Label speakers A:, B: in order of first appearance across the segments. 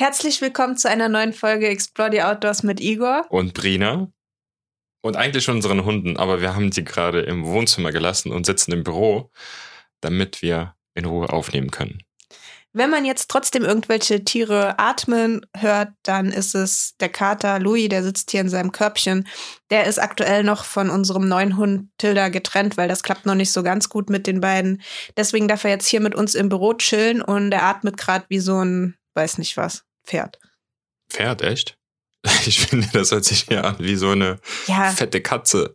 A: Herzlich willkommen zu einer neuen Folge Explore the Outdoors mit Igor.
B: Und Brina. Und eigentlich unseren Hunden, aber wir haben sie gerade im Wohnzimmer gelassen und sitzen im Büro, damit wir in Ruhe aufnehmen können.
A: Wenn man jetzt trotzdem irgendwelche Tiere atmen hört, dann ist es der Kater Louis, der sitzt hier in seinem Körbchen. Der ist aktuell noch von unserem neuen Hund Tilda getrennt, weil das klappt noch nicht so ganz gut mit den beiden. Deswegen darf er jetzt hier mit uns im Büro chillen und er atmet gerade wie so ein, weiß nicht was. Pferd.
B: Pferd, echt? Ich finde, das hört sich ja an wie so eine ja. fette Katze.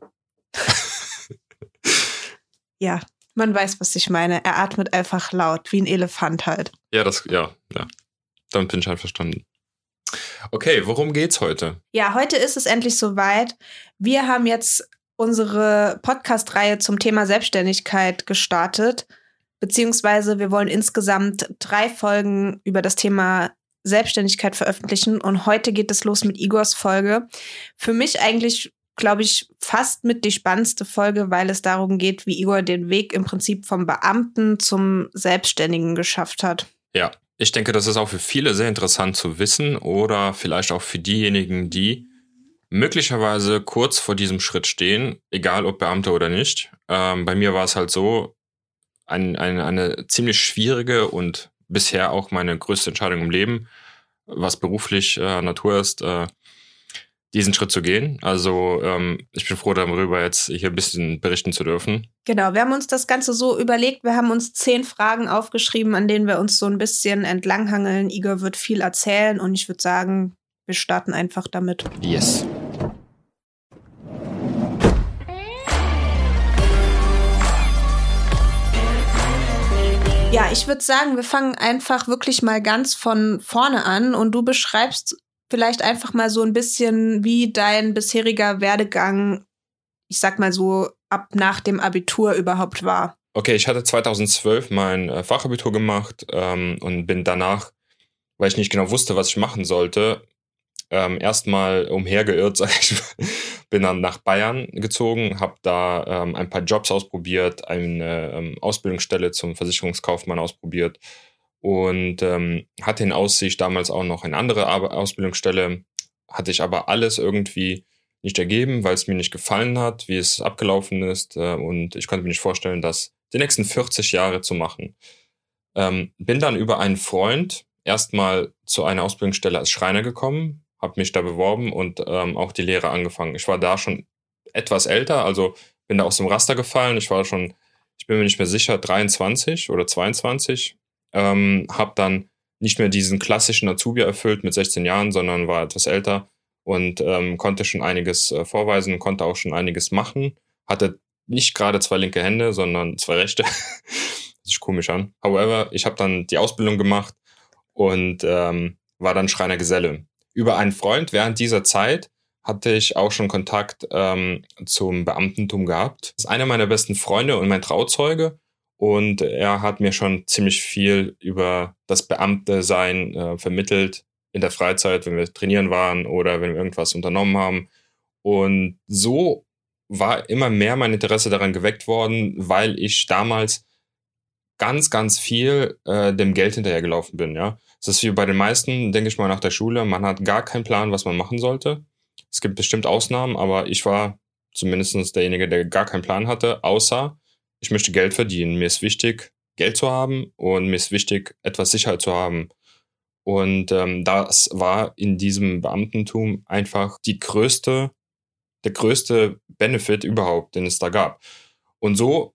A: ja, man weiß, was ich meine. Er atmet einfach laut, wie ein Elefant halt.
B: Ja, das, ja, ja. Damit bin ich einverstanden. Okay, worum geht's heute?
A: Ja, heute ist es endlich soweit. Wir haben jetzt unsere Podcast-Reihe zum Thema Selbstständigkeit gestartet. Beziehungsweise wir wollen insgesamt drei Folgen über das Thema Selbstständigkeit veröffentlichen. Und heute geht es los mit Igors Folge. Für mich eigentlich, glaube ich, fast mit die spannendste Folge, weil es darum geht, wie Igor den Weg im Prinzip vom Beamten zum Selbstständigen geschafft hat.
B: Ja, ich denke, das ist auch für viele sehr interessant zu wissen oder vielleicht auch für diejenigen, die möglicherweise kurz vor diesem Schritt stehen, egal ob Beamte oder nicht. Ähm, bei mir war es halt so, ein, ein, eine ziemlich schwierige und bisher auch meine größte Entscheidung im Leben, was beruflich äh, Natur ist, äh, diesen Schritt zu gehen. Also ähm, ich bin froh darüber, jetzt hier ein bisschen berichten zu dürfen.
A: Genau, wir haben uns das Ganze so überlegt. Wir haben uns zehn Fragen aufgeschrieben, an denen wir uns so ein bisschen entlanghangeln. Igor wird viel erzählen und ich würde sagen, wir starten einfach damit.
B: Yes.
A: Ja, ich würde sagen, wir fangen einfach wirklich mal ganz von vorne an und du beschreibst vielleicht einfach mal so ein bisschen, wie dein bisheriger Werdegang, ich sag mal so, ab nach dem Abitur überhaupt war.
B: Okay, ich hatte 2012 mein äh, Fachabitur gemacht ähm, und bin danach, weil ich nicht genau wusste, was ich machen sollte, ähm, erstmal umhergeirrt, sag ich mal. Bin dann nach Bayern gezogen, habe da ähm, ein paar Jobs ausprobiert, eine ähm, Ausbildungsstelle zum Versicherungskaufmann ausprobiert und ähm, hatte in Aussicht damals auch noch eine andere Ausbildungsstelle, hatte ich aber alles irgendwie nicht ergeben, weil es mir nicht gefallen hat, wie es abgelaufen ist äh, und ich konnte mir nicht vorstellen, das die nächsten 40 Jahre zu machen. Ähm, bin dann über einen Freund erstmal zu einer Ausbildungsstelle als Schreiner gekommen, habe mich da beworben und ähm, auch die Lehre angefangen. Ich war da schon etwas älter, also bin da aus dem Raster gefallen. Ich war schon, ich bin mir nicht mehr sicher, 23 oder 22. Ähm, habe dann nicht mehr diesen klassischen Azubi erfüllt mit 16 Jahren, sondern war etwas älter und ähm, konnte schon einiges äh, vorweisen, konnte auch schon einiges machen. Hatte nicht gerade zwei linke Hände, sondern zwei rechte. das sich komisch an. However, ich habe dann die Ausbildung gemacht und ähm, war dann Schreiner Geselle über einen Freund während dieser Zeit hatte ich auch schon Kontakt ähm, zum Beamtentum gehabt. Das ist einer meiner besten Freunde und mein Trauzeuge. Und er hat mir schon ziemlich viel über das Beamte-Sein äh, vermittelt in der Freizeit, wenn wir trainieren waren oder wenn wir irgendwas unternommen haben. Und so war immer mehr mein Interesse daran geweckt worden, weil ich damals ganz, ganz viel äh, dem Geld hinterhergelaufen bin. Ja, es ist wie bei den meisten, denke ich mal, nach der Schule. Man hat gar keinen Plan, was man machen sollte. Es gibt bestimmt Ausnahmen, aber ich war zumindest derjenige, der gar keinen Plan hatte, außer ich möchte Geld verdienen. Mir ist wichtig, Geld zu haben und mir ist wichtig, etwas Sicherheit zu haben. Und ähm, das war in diesem Beamtentum einfach die größte, der größte Benefit überhaupt, den es da gab. Und so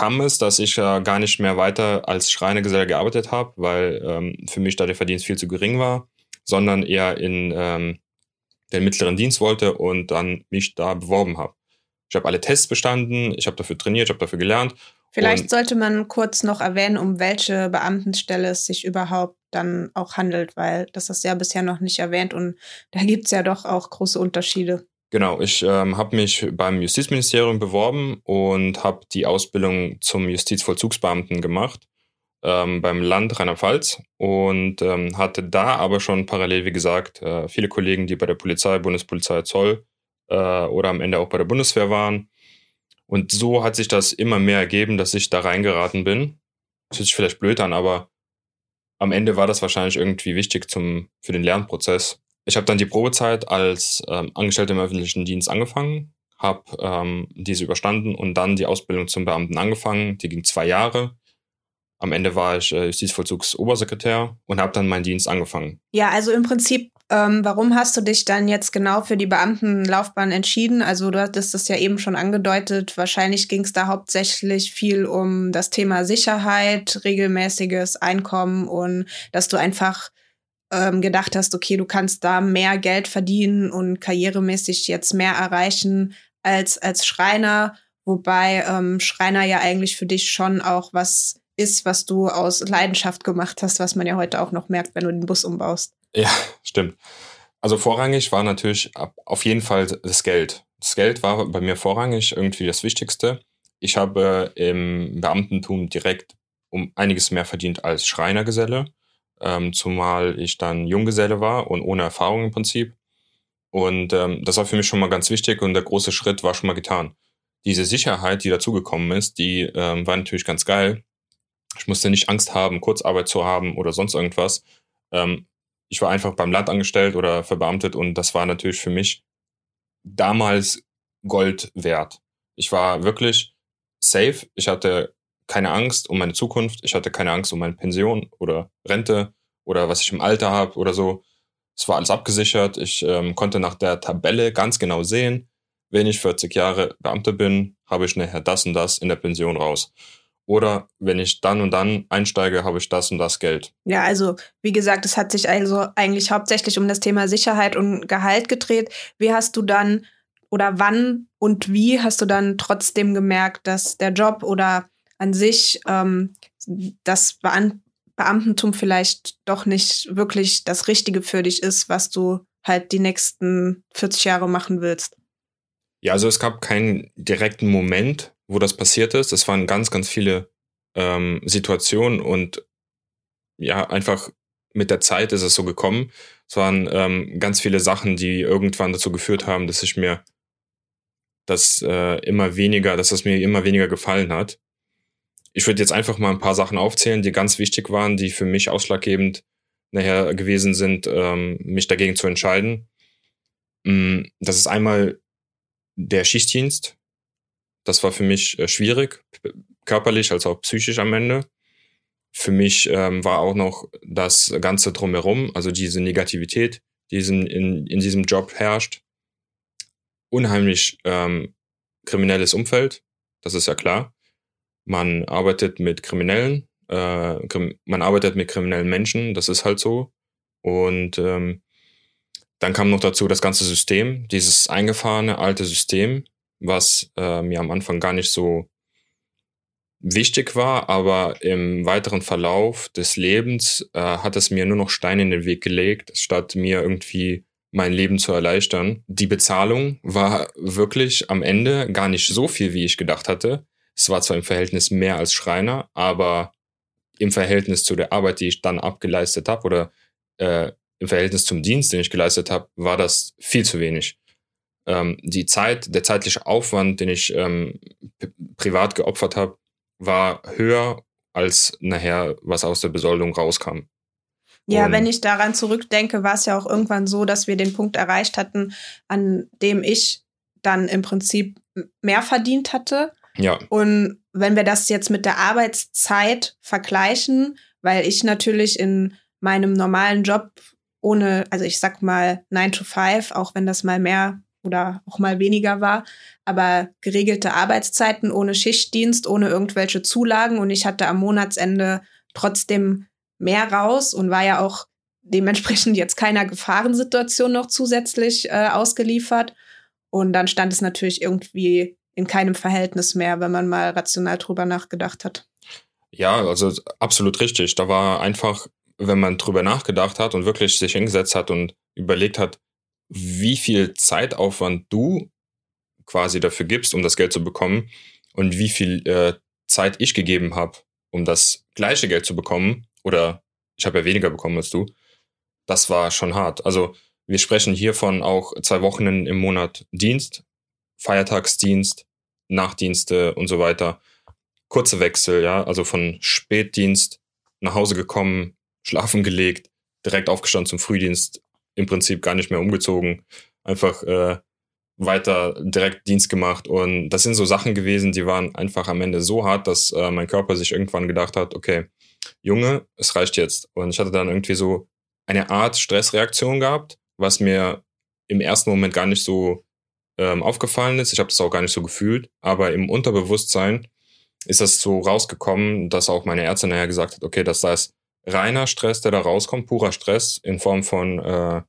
B: kam es, dass ich ja gar nicht mehr weiter als Schreinergeselle gearbeitet habe, weil ähm, für mich da der Verdienst viel zu gering war, sondern eher in ähm, den mittleren Dienst wollte und dann mich da beworben habe. Ich habe alle Tests bestanden, ich habe dafür trainiert, ich habe dafür gelernt.
A: Vielleicht sollte man kurz noch erwähnen, um welche Beamtenstelle es sich überhaupt dann auch handelt, weil das ist ja bisher noch nicht erwähnt und da gibt es ja doch auch große Unterschiede.
B: Genau, ich ähm, habe mich beim Justizministerium beworben und habe die Ausbildung zum Justizvollzugsbeamten gemacht ähm, beim Land Rheinland-Pfalz und ähm, hatte da aber schon parallel, wie gesagt, äh, viele Kollegen, die bei der Polizei, Bundespolizei, Zoll äh, oder am Ende auch bei der Bundeswehr waren. Und so hat sich das immer mehr ergeben, dass ich da reingeraten bin. Das hört sich vielleicht blöd an, aber am Ende war das wahrscheinlich irgendwie wichtig zum, für den Lernprozess. Ich habe dann die Probezeit als ähm, Angestellter im öffentlichen Dienst angefangen, habe ähm, diese überstanden und dann die Ausbildung zum Beamten angefangen. Die ging zwei Jahre. Am Ende war ich äh, Justizvollzugsobersekretär und habe dann meinen Dienst angefangen.
A: Ja, also im Prinzip, ähm, warum hast du dich dann jetzt genau für die Beamtenlaufbahn entschieden? Also du hattest das ja eben schon angedeutet. Wahrscheinlich ging es da hauptsächlich viel um das Thema Sicherheit, regelmäßiges Einkommen und dass du einfach ähm, gedacht hast, okay, du kannst da mehr Geld verdienen und karrieremäßig jetzt mehr erreichen als als Schreiner. Wobei ähm, Schreiner ja eigentlich für dich schon auch was ist, was du aus Leidenschaft gemacht hast, was man ja heute auch noch merkt, wenn du den Bus umbaust.
B: Ja, stimmt. Also vorrangig war natürlich auf jeden Fall das Geld. Das Geld war bei mir vorrangig irgendwie das Wichtigste. Ich habe im Beamtentum direkt um einiges mehr verdient als Schreinergeselle, ähm, zumal ich dann Junggeselle war und ohne Erfahrung im Prinzip. Und ähm, das war für mich schon mal ganz wichtig und der große Schritt war schon mal getan. Diese Sicherheit, die dazugekommen ist, die ähm, war natürlich ganz geil. Ich musste nicht Angst haben, Kurzarbeit zu haben oder sonst irgendwas. Ähm, ich war einfach beim Land angestellt oder verbeamtet und das war natürlich für mich damals Gold wert. Ich war wirklich safe. Ich hatte keine Angst um meine Zukunft. Ich hatte keine Angst um meine Pension oder Rente oder was ich im Alter habe oder so. Es war alles abgesichert. Ich ähm, konnte nach der Tabelle ganz genau sehen, wenn ich 40 Jahre Beamter bin, habe ich nachher das und das in der Pension raus. Oder wenn ich dann und dann einsteige, habe ich das und das Geld.
A: Ja, also wie gesagt, es hat sich also eigentlich hauptsächlich um das Thema Sicherheit und Gehalt gedreht. Wie hast du dann oder wann und wie hast du dann trotzdem gemerkt, dass der Job oder an sich ähm, das Beam Beamtentum vielleicht doch nicht wirklich das Richtige für dich ist, was du halt die nächsten 40 Jahre machen willst?
B: Ja, also es gab keinen direkten Moment, wo das passiert ist. Es waren ganz, ganz viele ähm, Situationen und ja, einfach mit der Zeit ist es so gekommen. Es waren ähm, ganz viele Sachen, die irgendwann dazu geführt haben, dass ich mir das äh, immer weniger, dass es mir immer weniger gefallen hat. Ich würde jetzt einfach mal ein paar Sachen aufzählen, die ganz wichtig waren, die für mich ausschlaggebend nachher gewesen sind, ähm, mich dagegen zu entscheiden. Mm, das ist einmal der Schichtdienst. Das war für mich äh, schwierig, körperlich als auch psychisch am Ende. Für mich ähm, war auch noch das Ganze drumherum, also diese Negativität, die in, in, diesem Job herrscht. Unheimlich ähm, kriminelles Umfeld, das ist ja klar. Man arbeitet mit Kriminellen, äh, man arbeitet mit kriminellen Menschen, das ist halt so. Und ähm, dann kam noch dazu das ganze System, dieses eingefahrene alte System, was äh, mir am Anfang gar nicht so wichtig war, aber im weiteren Verlauf des Lebens äh, hat es mir nur noch Steine in den Weg gelegt, statt mir irgendwie mein Leben zu erleichtern. Die Bezahlung war wirklich am Ende gar nicht so viel, wie ich gedacht hatte. Es war zwar im Verhältnis mehr als Schreiner, aber im Verhältnis zu der Arbeit, die ich dann abgeleistet habe oder äh, im Verhältnis zum Dienst, den ich geleistet habe, war das viel zu wenig ähm, die Zeit, der zeitliche Aufwand, den ich ähm, privat geopfert habe, war höher als nachher, was aus der Besoldung rauskam.
A: Ja, Und wenn ich daran zurückdenke, war es ja auch irgendwann so, dass wir den Punkt erreicht hatten, an dem ich dann im Prinzip mehr verdient hatte.
B: Ja.
A: Und wenn wir das jetzt mit der Arbeitszeit vergleichen, weil ich natürlich in meinem normalen Job ohne, also ich sag mal 9 to 5, auch wenn das mal mehr oder auch mal weniger war, aber geregelte Arbeitszeiten ohne Schichtdienst, ohne irgendwelche Zulagen und ich hatte am Monatsende trotzdem mehr raus und war ja auch dementsprechend jetzt keiner Gefahrensituation noch zusätzlich äh, ausgeliefert. Und dann stand es natürlich irgendwie in keinem Verhältnis mehr, wenn man mal rational drüber nachgedacht hat.
B: Ja, also absolut richtig. Da war einfach, wenn man drüber nachgedacht hat und wirklich sich hingesetzt hat und überlegt hat, wie viel Zeitaufwand du quasi dafür gibst, um das Geld zu bekommen und wie viel äh, Zeit ich gegeben habe, um das gleiche Geld zu bekommen oder ich habe ja weniger bekommen als du, das war schon hart. Also wir sprechen hier von auch zwei Wochen im Monat Dienst, Feiertagsdienst, Nachtdienste und so weiter. Kurze Wechsel, ja, also von Spätdienst nach Hause gekommen, schlafen gelegt, direkt aufgestanden zum Frühdienst, im Prinzip gar nicht mehr umgezogen, einfach äh, weiter direkt Dienst gemacht. Und das sind so Sachen gewesen, die waren einfach am Ende so hart, dass äh, mein Körper sich irgendwann gedacht hat, okay, Junge, es reicht jetzt. Und ich hatte dann irgendwie so eine Art Stressreaktion gehabt, was mir im ersten Moment gar nicht so ähm, aufgefallen ist. Ich habe das auch gar nicht so gefühlt, aber im Unterbewusstsein ist das so rausgekommen, dass auch meine Ärztin nachher gesagt hat, okay, das ist reiner Stress, der da rauskommt, purer Stress in Form von äh,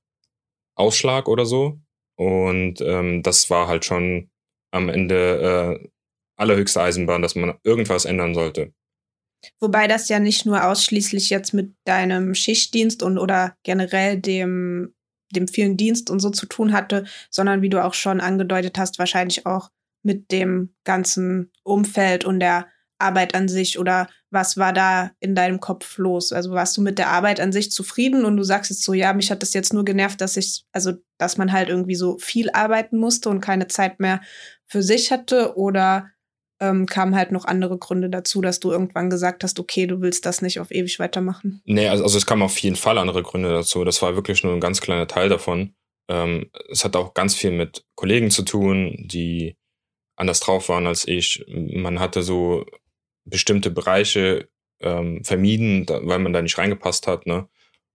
B: Ausschlag oder so. Und ähm, das war halt schon am Ende äh, allerhöchste Eisenbahn, dass man irgendwas ändern sollte.
A: Wobei das ja nicht nur ausschließlich jetzt mit deinem Schichtdienst und oder generell dem, dem vielen Dienst und so zu tun hatte, sondern wie du auch schon angedeutet hast, wahrscheinlich auch mit dem ganzen Umfeld und der Arbeit an sich oder was war da in deinem Kopf los? Also warst du mit der Arbeit an sich zufrieden und du sagst jetzt so, ja, mich hat das jetzt nur genervt, dass ich, also dass man halt irgendwie so viel arbeiten musste und keine Zeit mehr für sich hatte oder ähm, kamen halt noch andere Gründe dazu, dass du irgendwann gesagt hast, okay, du willst das nicht auf ewig weitermachen?
B: Nee, also, also es kamen auf jeden Fall andere Gründe dazu. Das war wirklich nur ein ganz kleiner Teil davon. Ähm, es hat auch ganz viel mit Kollegen zu tun, die anders drauf waren als ich. Man hatte so bestimmte Bereiche ähm, vermieden, da, weil man da nicht reingepasst hat, ne?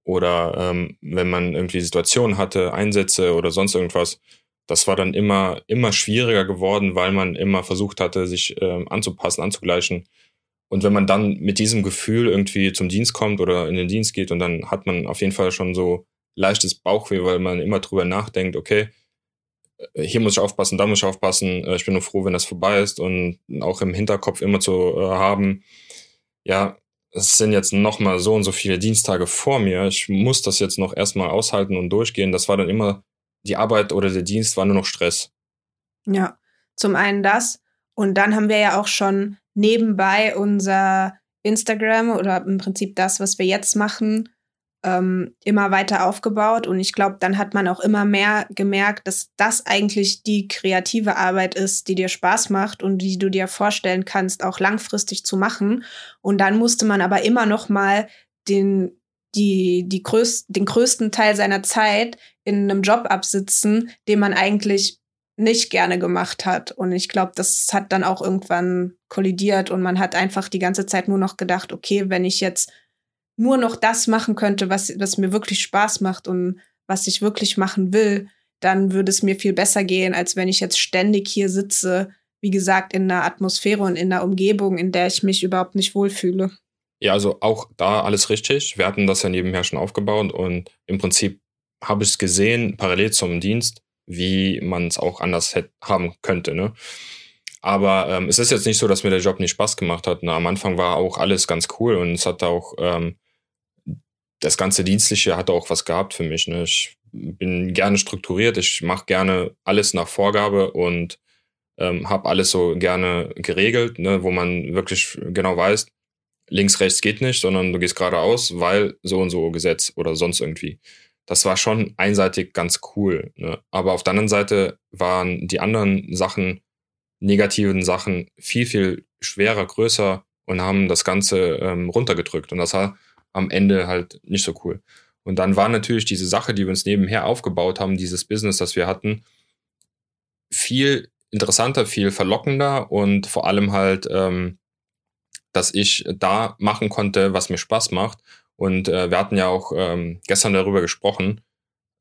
B: Oder ähm, wenn man irgendwie Situationen hatte, Einsätze oder sonst irgendwas, das war dann immer, immer schwieriger geworden, weil man immer versucht hatte, sich ähm, anzupassen, anzugleichen. Und wenn man dann mit diesem Gefühl irgendwie zum Dienst kommt oder in den Dienst geht und dann hat man auf jeden Fall schon so leichtes Bauchweh, weil man immer drüber nachdenkt, okay, äh, hier muss ich aufpassen, da muss ich aufpassen. Äh, ich bin nur froh, wenn das vorbei ist und auch im Hinterkopf immer zu äh, haben, ja, es sind jetzt noch mal so und so viele Diensttage vor mir. Ich muss das jetzt noch erstmal aushalten und durchgehen. Das war dann immer die Arbeit oder der Dienst war nur noch Stress.
A: Ja, zum einen das. Und dann haben wir ja auch schon nebenbei unser Instagram oder im Prinzip das, was wir jetzt machen, ähm, immer weiter aufgebaut. Und ich glaube, dann hat man auch immer mehr gemerkt, dass das eigentlich die kreative Arbeit ist, die dir Spaß macht und die du dir vorstellen kannst, auch langfristig zu machen. Und dann musste man aber immer noch mal den die, die größ den größten Teil seiner Zeit in einem Job absitzen, den man eigentlich nicht gerne gemacht hat. Und ich glaube, das hat dann auch irgendwann kollidiert und man hat einfach die ganze Zeit nur noch gedacht, okay, wenn ich jetzt nur noch das machen könnte, was, was mir wirklich Spaß macht und was ich wirklich machen will, dann würde es mir viel besser gehen, als wenn ich jetzt ständig hier sitze, wie gesagt, in einer Atmosphäre und in einer Umgebung, in der ich mich überhaupt nicht wohlfühle.
B: Ja, also auch da alles richtig. Wir hatten das ja nebenher schon aufgebaut und im Prinzip habe ich es gesehen, parallel zum Dienst, wie man es auch anders hätte, haben könnte. Ne? Aber ähm, es ist jetzt nicht so, dass mir der Job nicht Spaß gemacht hat. Ne? Am Anfang war auch alles ganz cool und es hat auch ähm, das ganze Dienstliche hat auch was gehabt für mich. Ne? Ich bin gerne strukturiert, ich mache gerne alles nach Vorgabe und ähm, habe alles so gerne geregelt, ne? wo man wirklich genau weiß, links, rechts geht nicht, sondern du gehst geradeaus, weil so und so Gesetz oder sonst irgendwie. Das war schon einseitig ganz cool. Ne? Aber auf der anderen Seite waren die anderen Sachen, negativen Sachen, viel, viel schwerer, größer und haben das Ganze ähm, runtergedrückt. Und das war am Ende halt nicht so cool. Und dann war natürlich diese Sache, die wir uns nebenher aufgebaut haben, dieses Business, das wir hatten, viel interessanter, viel verlockender und vor allem halt ähm, dass ich da machen konnte, was mir Spaß macht. Und äh, wir hatten ja auch ähm, gestern darüber gesprochen.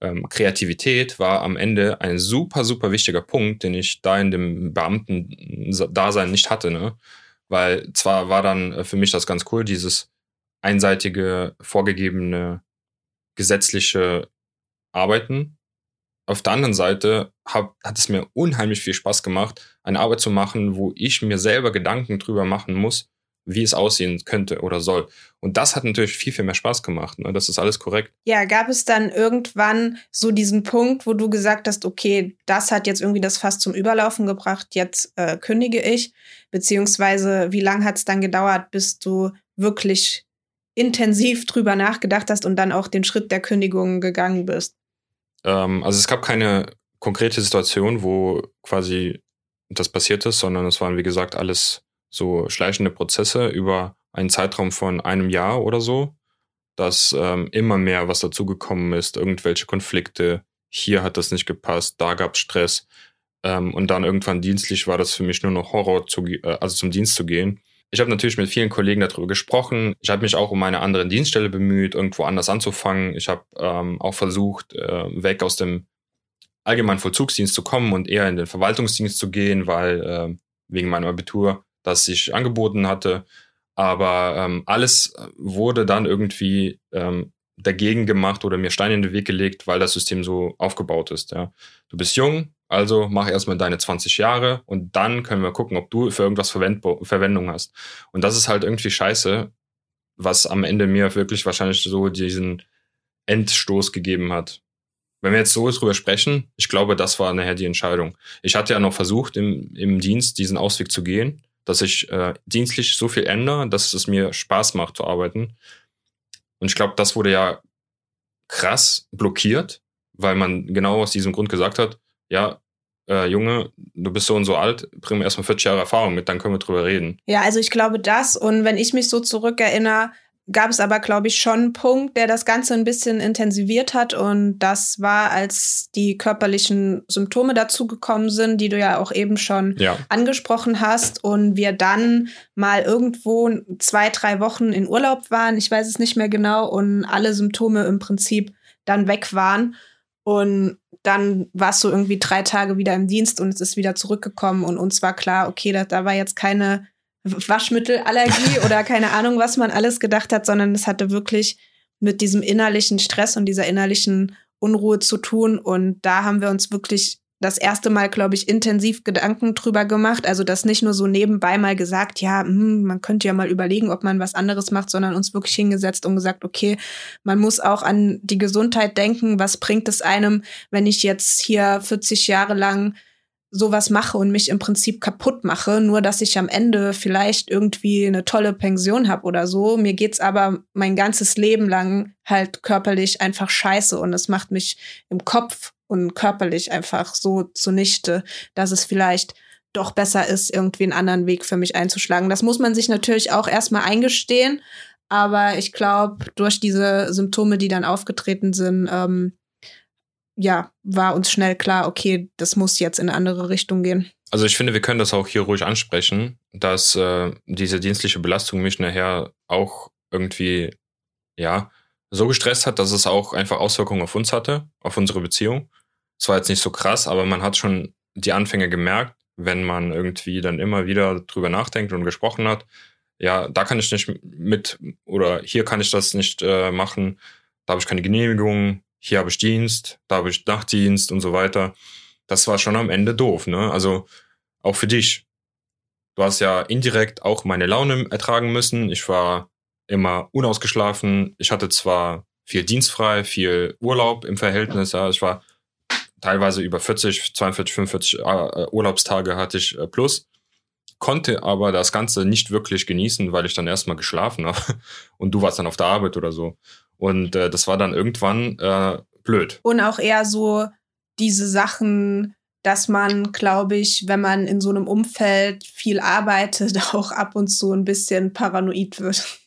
B: Ähm, Kreativität war am Ende ein super, super wichtiger Punkt, den ich da in dem Beamten-Dasein nicht hatte. Ne? Weil zwar war dann äh, für mich das ganz cool, dieses einseitige, vorgegebene, gesetzliche Arbeiten. Auf der anderen Seite hab, hat es mir unheimlich viel Spaß gemacht, eine Arbeit zu machen, wo ich mir selber Gedanken drüber machen muss, wie es aussehen könnte oder soll. Und das hat natürlich viel, viel mehr Spaß gemacht. Ne? Das ist alles korrekt.
A: Ja, gab es dann irgendwann so diesen Punkt, wo du gesagt hast, okay, das hat jetzt irgendwie das Fass zum Überlaufen gebracht, jetzt äh, kündige ich? Beziehungsweise wie lange hat es dann gedauert, bis du wirklich intensiv drüber nachgedacht hast und dann auch den Schritt der Kündigung gegangen bist?
B: Ähm, also es gab keine konkrete Situation, wo quasi das passiert ist, sondern es waren, wie gesagt, alles so schleichende Prozesse über einen Zeitraum von einem Jahr oder so. dass ähm, immer mehr was dazugekommen ist, irgendwelche Konflikte. Hier hat das nicht gepasst, da gab es Stress. Ähm, und dann irgendwann dienstlich war das für mich nur noch Horror, zu, äh, also zum Dienst zu gehen. Ich habe natürlich mit vielen Kollegen darüber gesprochen. Ich habe mich auch um eine andere Dienststelle bemüht, irgendwo anders anzufangen. Ich habe ähm, auch versucht, äh, weg aus dem allgemeinen Vollzugsdienst zu kommen und eher in den Verwaltungsdienst zu gehen, weil äh, wegen meinem Abitur das sich angeboten hatte. Aber ähm, alles wurde dann irgendwie ähm, dagegen gemacht oder mir Steine in den Weg gelegt, weil das System so aufgebaut ist. Ja. Du bist jung, also mach erstmal deine 20 Jahre und dann können wir gucken, ob du für irgendwas Verwend Verwendung hast. Und das ist halt irgendwie scheiße, was am Ende mir wirklich wahrscheinlich so diesen Endstoß gegeben hat. Wenn wir jetzt so drüber sprechen, ich glaube, das war nachher die Entscheidung. Ich hatte ja noch versucht, im, im Dienst diesen Ausweg zu gehen, dass ich äh, dienstlich so viel ändere, dass es mir Spaß macht zu arbeiten. Und ich glaube, das wurde ja krass blockiert, weil man genau aus diesem Grund gesagt hat, ja, äh, Junge, du bist so und so alt, bring mir erstmal 40 Jahre Erfahrung mit, dann können wir drüber reden.
A: Ja, also ich glaube das. Und wenn ich mich so zurückerinnere, gab es aber, glaube ich, schon einen Punkt, der das Ganze ein bisschen intensiviert hat. Und das war, als die körperlichen Symptome dazugekommen sind, die du ja auch eben schon ja. angesprochen hast. Und wir dann mal irgendwo zwei, drei Wochen in Urlaub waren. Ich weiß es nicht mehr genau. Und alle Symptome im Prinzip dann weg waren. Und dann warst du irgendwie drei Tage wieder im Dienst und es ist wieder zurückgekommen. Und uns war klar, okay, da, da war jetzt keine Waschmittelallergie oder keine Ahnung, was man alles gedacht hat, sondern es hatte wirklich mit diesem innerlichen Stress und dieser innerlichen Unruhe zu tun. Und da haben wir uns wirklich das erste Mal, glaube ich, intensiv Gedanken drüber gemacht. Also das nicht nur so nebenbei mal gesagt, ja, hm, man könnte ja mal überlegen, ob man was anderes macht, sondern uns wirklich hingesetzt und gesagt, okay, man muss auch an die Gesundheit denken. Was bringt es einem, wenn ich jetzt hier 40 Jahre lang sowas mache und mich im Prinzip kaputt mache, nur dass ich am Ende vielleicht irgendwie eine tolle Pension habe oder so. Mir geht's aber mein ganzes Leben lang halt körperlich einfach scheiße und es macht mich im Kopf und körperlich einfach so zunichte, dass es vielleicht doch besser ist, irgendwie einen anderen Weg für mich einzuschlagen. Das muss man sich natürlich auch erstmal eingestehen, aber ich glaube, durch diese Symptome, die dann aufgetreten sind, ähm, ja, war uns schnell klar, okay, das muss jetzt in eine andere Richtung gehen.
B: Also ich finde, wir können das auch hier ruhig ansprechen, dass äh, diese dienstliche Belastung mich nachher auch irgendwie, ja, so gestresst hat, dass es auch einfach Auswirkungen auf uns hatte, auf unsere Beziehung. Es war jetzt nicht so krass, aber man hat schon die Anfänge gemerkt, wenn man irgendwie dann immer wieder drüber nachdenkt und gesprochen hat. Ja, da kann ich nicht mit oder hier kann ich das nicht äh, machen, da habe ich keine Genehmigung, hier habe ich Dienst, da habe ich Nachtdienst und so weiter. Das war schon am Ende doof, ne? Also auch für dich. Du hast ja indirekt auch meine Laune ertragen müssen. Ich war immer unausgeschlafen. Ich hatte zwar viel dienstfrei, viel Urlaub im Verhältnis. Ja. Ich war teilweise über 40, 42, 45 äh, Urlaubstage hatte ich äh, plus. Konnte aber das Ganze nicht wirklich genießen, weil ich dann erstmal geschlafen habe. Und du warst dann auf der Arbeit oder so. Und äh, das war dann irgendwann äh, blöd.
A: Und auch eher so diese Sachen, dass man, glaube ich, wenn man in so einem Umfeld viel arbeitet, auch ab und zu ein bisschen paranoid wird.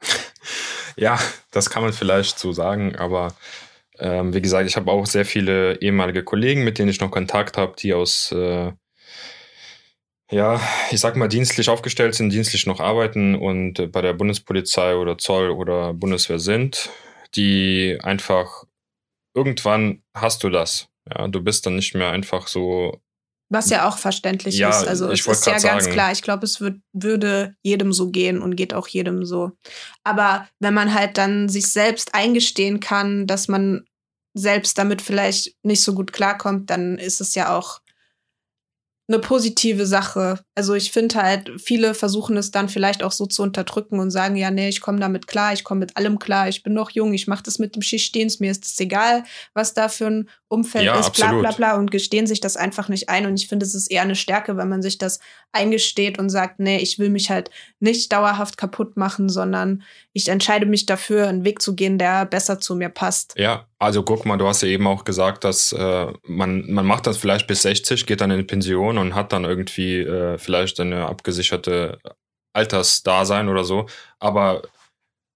B: ja, das kann man vielleicht so sagen, aber ähm, wie gesagt, ich habe auch sehr viele ehemalige Kollegen, mit denen ich noch Kontakt habe, die aus, äh, ja, ich sag mal, dienstlich aufgestellt sind, dienstlich noch arbeiten und äh, bei der Bundespolizei oder Zoll oder Bundeswehr sind, die einfach irgendwann hast du das. Ja, du bist dann nicht mehr einfach so.
A: Was ja auch verständlich ja, ist. Also es ist ja ganz klar. Ich glaube, es wird, würde jedem so gehen und geht auch jedem so. Aber wenn man halt dann sich selbst eingestehen kann, dass man selbst damit vielleicht nicht so gut klarkommt, dann ist es ja auch eine positive Sache. Also ich finde halt, viele versuchen es dann vielleicht auch so zu unterdrücken und sagen, ja, nee, ich komme damit klar, ich komme mit allem klar, ich bin noch jung, ich mache das mit dem Schichtdienst, mir ist es egal, was da für ein Umfeld ja, ist, bla bla bla und gestehen sich das einfach nicht ein. Und ich finde, es ist eher eine Stärke, wenn man sich das eingesteht und sagt, nee, ich will mich halt nicht dauerhaft kaputt machen, sondern ich entscheide mich dafür, einen Weg zu gehen, der besser zu mir passt.
B: Ja, also guck mal, du hast ja eben auch gesagt, dass äh, man, man macht das vielleicht bis 60, geht dann in Pension und hat dann irgendwie äh, vielleicht eine abgesicherte Altersdasein oder so. Aber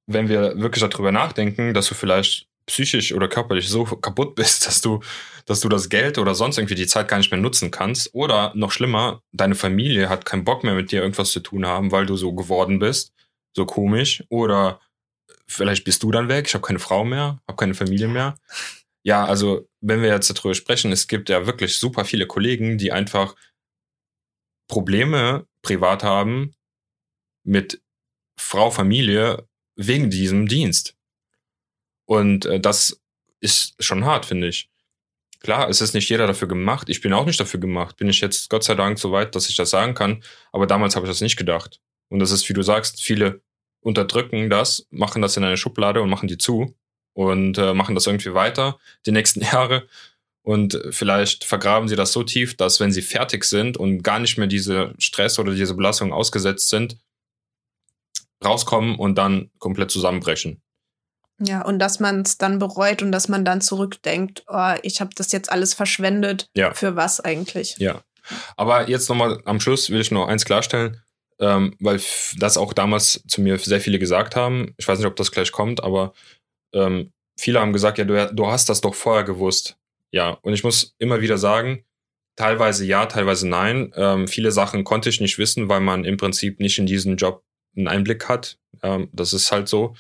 B: wenn wir wirklich darüber nachdenken, dass du vielleicht psychisch oder körperlich so kaputt bist, dass du, dass du das Geld oder sonst irgendwie die Zeit gar nicht mehr nutzen kannst. Oder noch schlimmer, deine Familie hat keinen Bock mehr mit dir irgendwas zu tun haben, weil du so geworden bist, so komisch. Oder vielleicht bist du dann weg, ich habe keine Frau mehr, habe keine Familie mehr. Ja, also wenn wir jetzt darüber sprechen, es gibt ja wirklich super viele Kollegen, die einfach Probleme privat haben mit Frau, Familie wegen diesem Dienst. Und äh, das ist schon hart, finde ich. Klar, es ist nicht jeder dafür gemacht. Ich bin auch nicht dafür gemacht. Bin ich jetzt Gott sei Dank so weit, dass ich das sagen kann. Aber damals habe ich das nicht gedacht. Und das ist, wie du sagst, viele unterdrücken das, machen das in eine Schublade und machen die zu und äh, machen das irgendwie weiter die nächsten Jahre. Und vielleicht vergraben sie das so tief, dass wenn sie fertig sind und gar nicht mehr diese Stress oder diese Belastung ausgesetzt sind, rauskommen und dann komplett zusammenbrechen.
A: Ja, und dass man es dann bereut und dass man dann zurückdenkt, oh, ich habe das jetzt alles verschwendet.
B: Ja.
A: Für was eigentlich?
B: Ja. Aber jetzt nochmal am Schluss will ich noch eins klarstellen, ähm, weil das auch damals zu mir sehr viele gesagt haben. Ich weiß nicht, ob das gleich kommt, aber ähm, viele haben gesagt, ja, du, du hast das doch vorher gewusst. Ja, und ich muss immer wieder sagen, teilweise ja, teilweise nein. Ähm, viele Sachen konnte ich nicht wissen, weil man im Prinzip nicht in diesen Job einen Einblick hat. Ähm, das ist halt so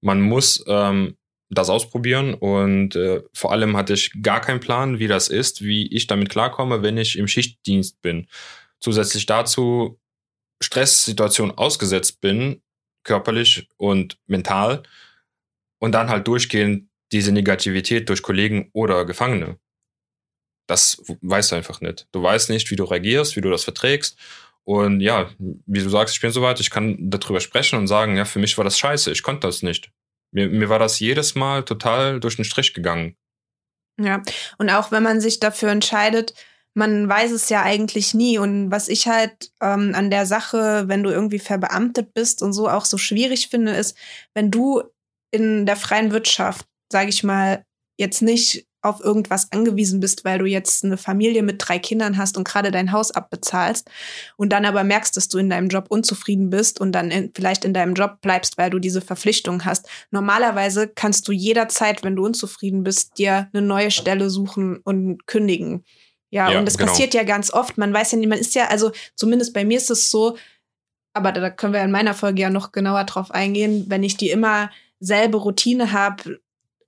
B: man muss ähm, das ausprobieren und äh, vor allem hatte ich gar keinen Plan, wie das ist, wie ich damit klarkomme, wenn ich im Schichtdienst bin. Zusätzlich dazu Stresssituation ausgesetzt bin, körperlich und mental und dann halt durchgehend diese Negativität durch Kollegen oder Gefangene. Das weißt du einfach nicht. Du weißt nicht, wie du reagierst, wie du das verträgst und ja, wie du sagst, ich bin soweit, ich kann darüber sprechen und sagen, ja, für mich war das scheiße, ich konnte das nicht. Mir, mir war das jedes Mal total durch den Strich gegangen.
A: Ja, und auch wenn man sich dafür entscheidet, man weiß es ja eigentlich nie. Und was ich halt ähm, an der Sache, wenn du irgendwie verbeamtet bist und so auch so schwierig finde, ist, wenn du in der freien Wirtschaft, sage ich mal, jetzt nicht auf irgendwas angewiesen bist, weil du jetzt eine Familie mit drei Kindern hast und gerade dein Haus abbezahlst und dann aber merkst, dass du in deinem Job unzufrieden bist und dann in, vielleicht in deinem Job bleibst, weil du diese Verpflichtung hast. Normalerweise kannst du jederzeit, wenn du unzufrieden bist, dir eine neue Stelle suchen und kündigen. Ja, ja und das genau. passiert ja ganz oft. Man weiß ja nicht, man ist ja, also zumindest bei mir ist es so, aber da können wir in meiner Folge ja noch genauer drauf eingehen, wenn ich die immer selbe Routine habe,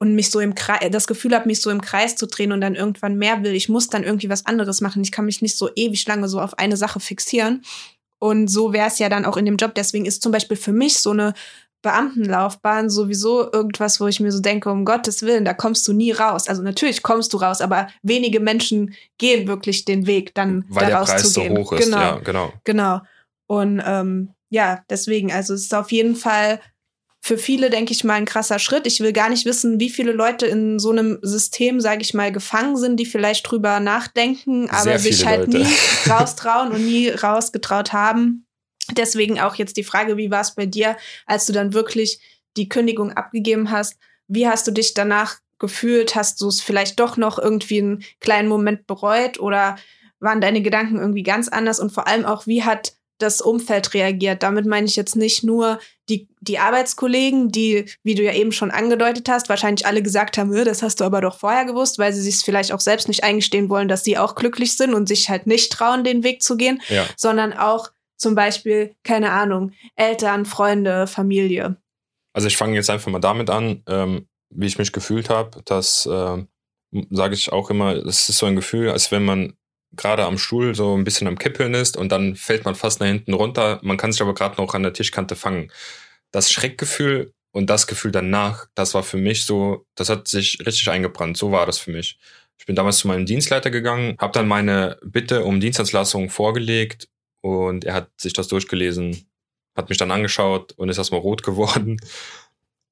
A: und mich so im Kreis, das Gefühl habe, mich so im Kreis zu drehen und dann irgendwann mehr will. Ich muss dann irgendwie was anderes machen. Ich kann mich nicht so ewig lange so auf eine Sache fixieren. Und so wäre es ja dann auch in dem Job. Deswegen ist zum Beispiel für mich so eine Beamtenlaufbahn sowieso irgendwas, wo ich mir so denke, um Gottes Willen, da kommst du nie raus. Also natürlich kommst du raus, aber wenige Menschen gehen wirklich den Weg, dann
B: Weil
A: da
B: der Preis so hoch ist,
A: genau,
B: ja, genau.
A: Genau. Und ähm, ja, deswegen, also es ist auf jeden Fall für viele, denke ich mal, ein krasser Schritt. Ich will gar nicht wissen, wie viele Leute in so einem System, sage ich mal, gefangen sind, die vielleicht drüber nachdenken, aber sich halt Leute. nie raustrauen und nie rausgetraut haben. Deswegen auch jetzt die Frage, wie war es bei dir, als du dann wirklich die Kündigung abgegeben hast? Wie hast du dich danach gefühlt? Hast du es vielleicht doch noch irgendwie einen kleinen Moment bereut oder waren deine Gedanken irgendwie ganz anders? Und vor allem auch, wie hat das Umfeld reagiert. Damit meine ich jetzt nicht nur die, die Arbeitskollegen, die, wie du ja eben schon angedeutet hast, wahrscheinlich alle gesagt haben, das hast du aber doch vorher gewusst, weil sie sich vielleicht auch selbst nicht eingestehen wollen, dass sie auch glücklich sind und sich halt nicht trauen, den Weg zu gehen,
B: ja.
A: sondern auch zum Beispiel, keine Ahnung, Eltern, Freunde, Familie.
B: Also ich fange jetzt einfach mal damit an, ähm, wie ich mich gefühlt habe. Das äh, sage ich auch immer, es ist so ein Gefühl, als wenn man gerade am Stuhl so ein bisschen am Kippeln ist und dann fällt man fast nach hinten runter. Man kann sich aber gerade noch an der Tischkante fangen. Das Schreckgefühl und das Gefühl danach, das war für mich so, das hat sich richtig eingebrannt. So war das für mich. Ich bin damals zu meinem Dienstleiter gegangen, habe dann meine Bitte um Dienstentlassung vorgelegt und er hat sich das durchgelesen, hat mich dann angeschaut und ist erstmal rot geworden.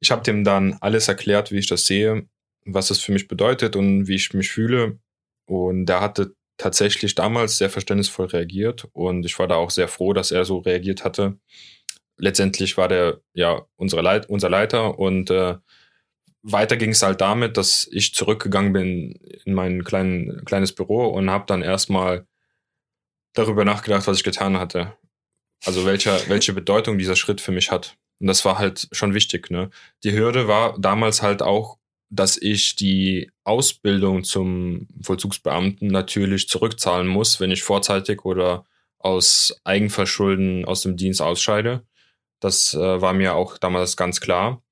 B: Ich habe dem dann alles erklärt, wie ich das sehe, was das für mich bedeutet und wie ich mich fühle. Und er hatte tatsächlich damals sehr verständnisvoll reagiert und ich war da auch sehr froh, dass er so reagiert hatte. Letztendlich war der ja unsere Leit unser Leiter und äh, weiter ging es halt damit, dass ich zurückgegangen bin in mein klein, kleines Büro und habe dann erstmal darüber nachgedacht, was ich getan hatte. Also welcher, welche Bedeutung dieser Schritt für mich hat. Und das war halt schon wichtig. Ne? Die Hürde war damals halt auch, dass ich die Ausbildung zum Vollzugsbeamten natürlich zurückzahlen muss, wenn ich vorzeitig oder aus Eigenverschulden aus dem Dienst ausscheide. Das äh, war mir auch damals ganz klar.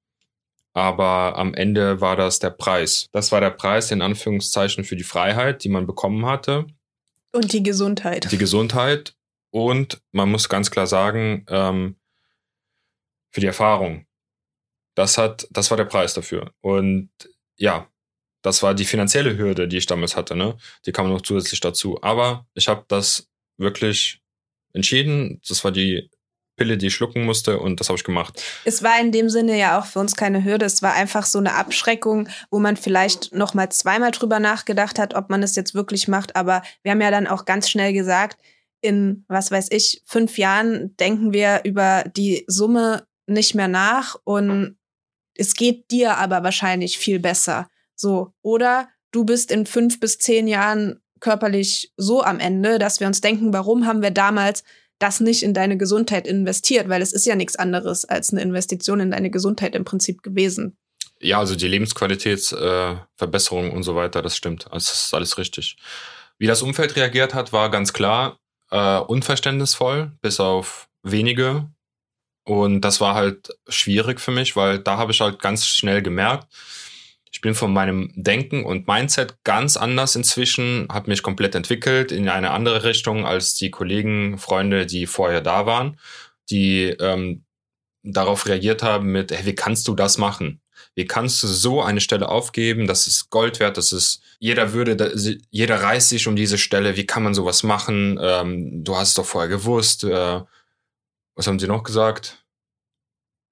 B: Aber am Ende war das der Preis. Das war der Preis in Anführungszeichen für die Freiheit, die man bekommen hatte.
A: Und die Gesundheit.
B: Die Gesundheit. Und man muss ganz klar sagen, ähm, für die Erfahrung. Das hat, das war der Preis dafür. Und ja, das war die finanzielle Hürde, die ich damals hatte. Ne? Die kam noch zusätzlich dazu. Aber ich habe das wirklich entschieden. Das war die Pille, die ich schlucken musste und das habe ich gemacht.
A: Es war in dem Sinne ja auch für uns keine Hürde. Es war einfach so eine Abschreckung, wo man vielleicht noch mal zweimal drüber nachgedacht hat, ob man es jetzt wirklich macht. Aber wir haben ja dann auch ganz schnell gesagt, in was weiß ich fünf Jahren denken wir über die Summe nicht mehr nach und es geht dir aber wahrscheinlich viel besser. So oder du bist in fünf bis zehn Jahren körperlich so am Ende, dass wir uns denken, warum haben wir damals das nicht in deine Gesundheit investiert, weil es ist ja nichts anderes als eine Investition in deine Gesundheit im Prinzip gewesen.
B: Ja, also die Lebensqualitätsverbesserung äh, und so weiter, das stimmt. Also das ist alles richtig. Wie das Umfeld reagiert hat, war ganz klar äh, unverständnisvoll, bis auf wenige. Und das war halt schwierig für mich, weil da habe ich halt ganz schnell gemerkt, ich bin von meinem Denken und Mindset ganz anders inzwischen, habe mich komplett entwickelt in eine andere Richtung als die Kollegen, Freunde, die vorher da waren, die ähm, darauf reagiert haben mit, hey, wie kannst du das machen? Wie kannst du so eine Stelle aufgeben? Das ist Gold wert, das ist, jeder würde, jeder reißt sich um diese Stelle, wie kann man sowas machen? Ähm, du hast es doch vorher gewusst. Äh, was haben sie noch gesagt?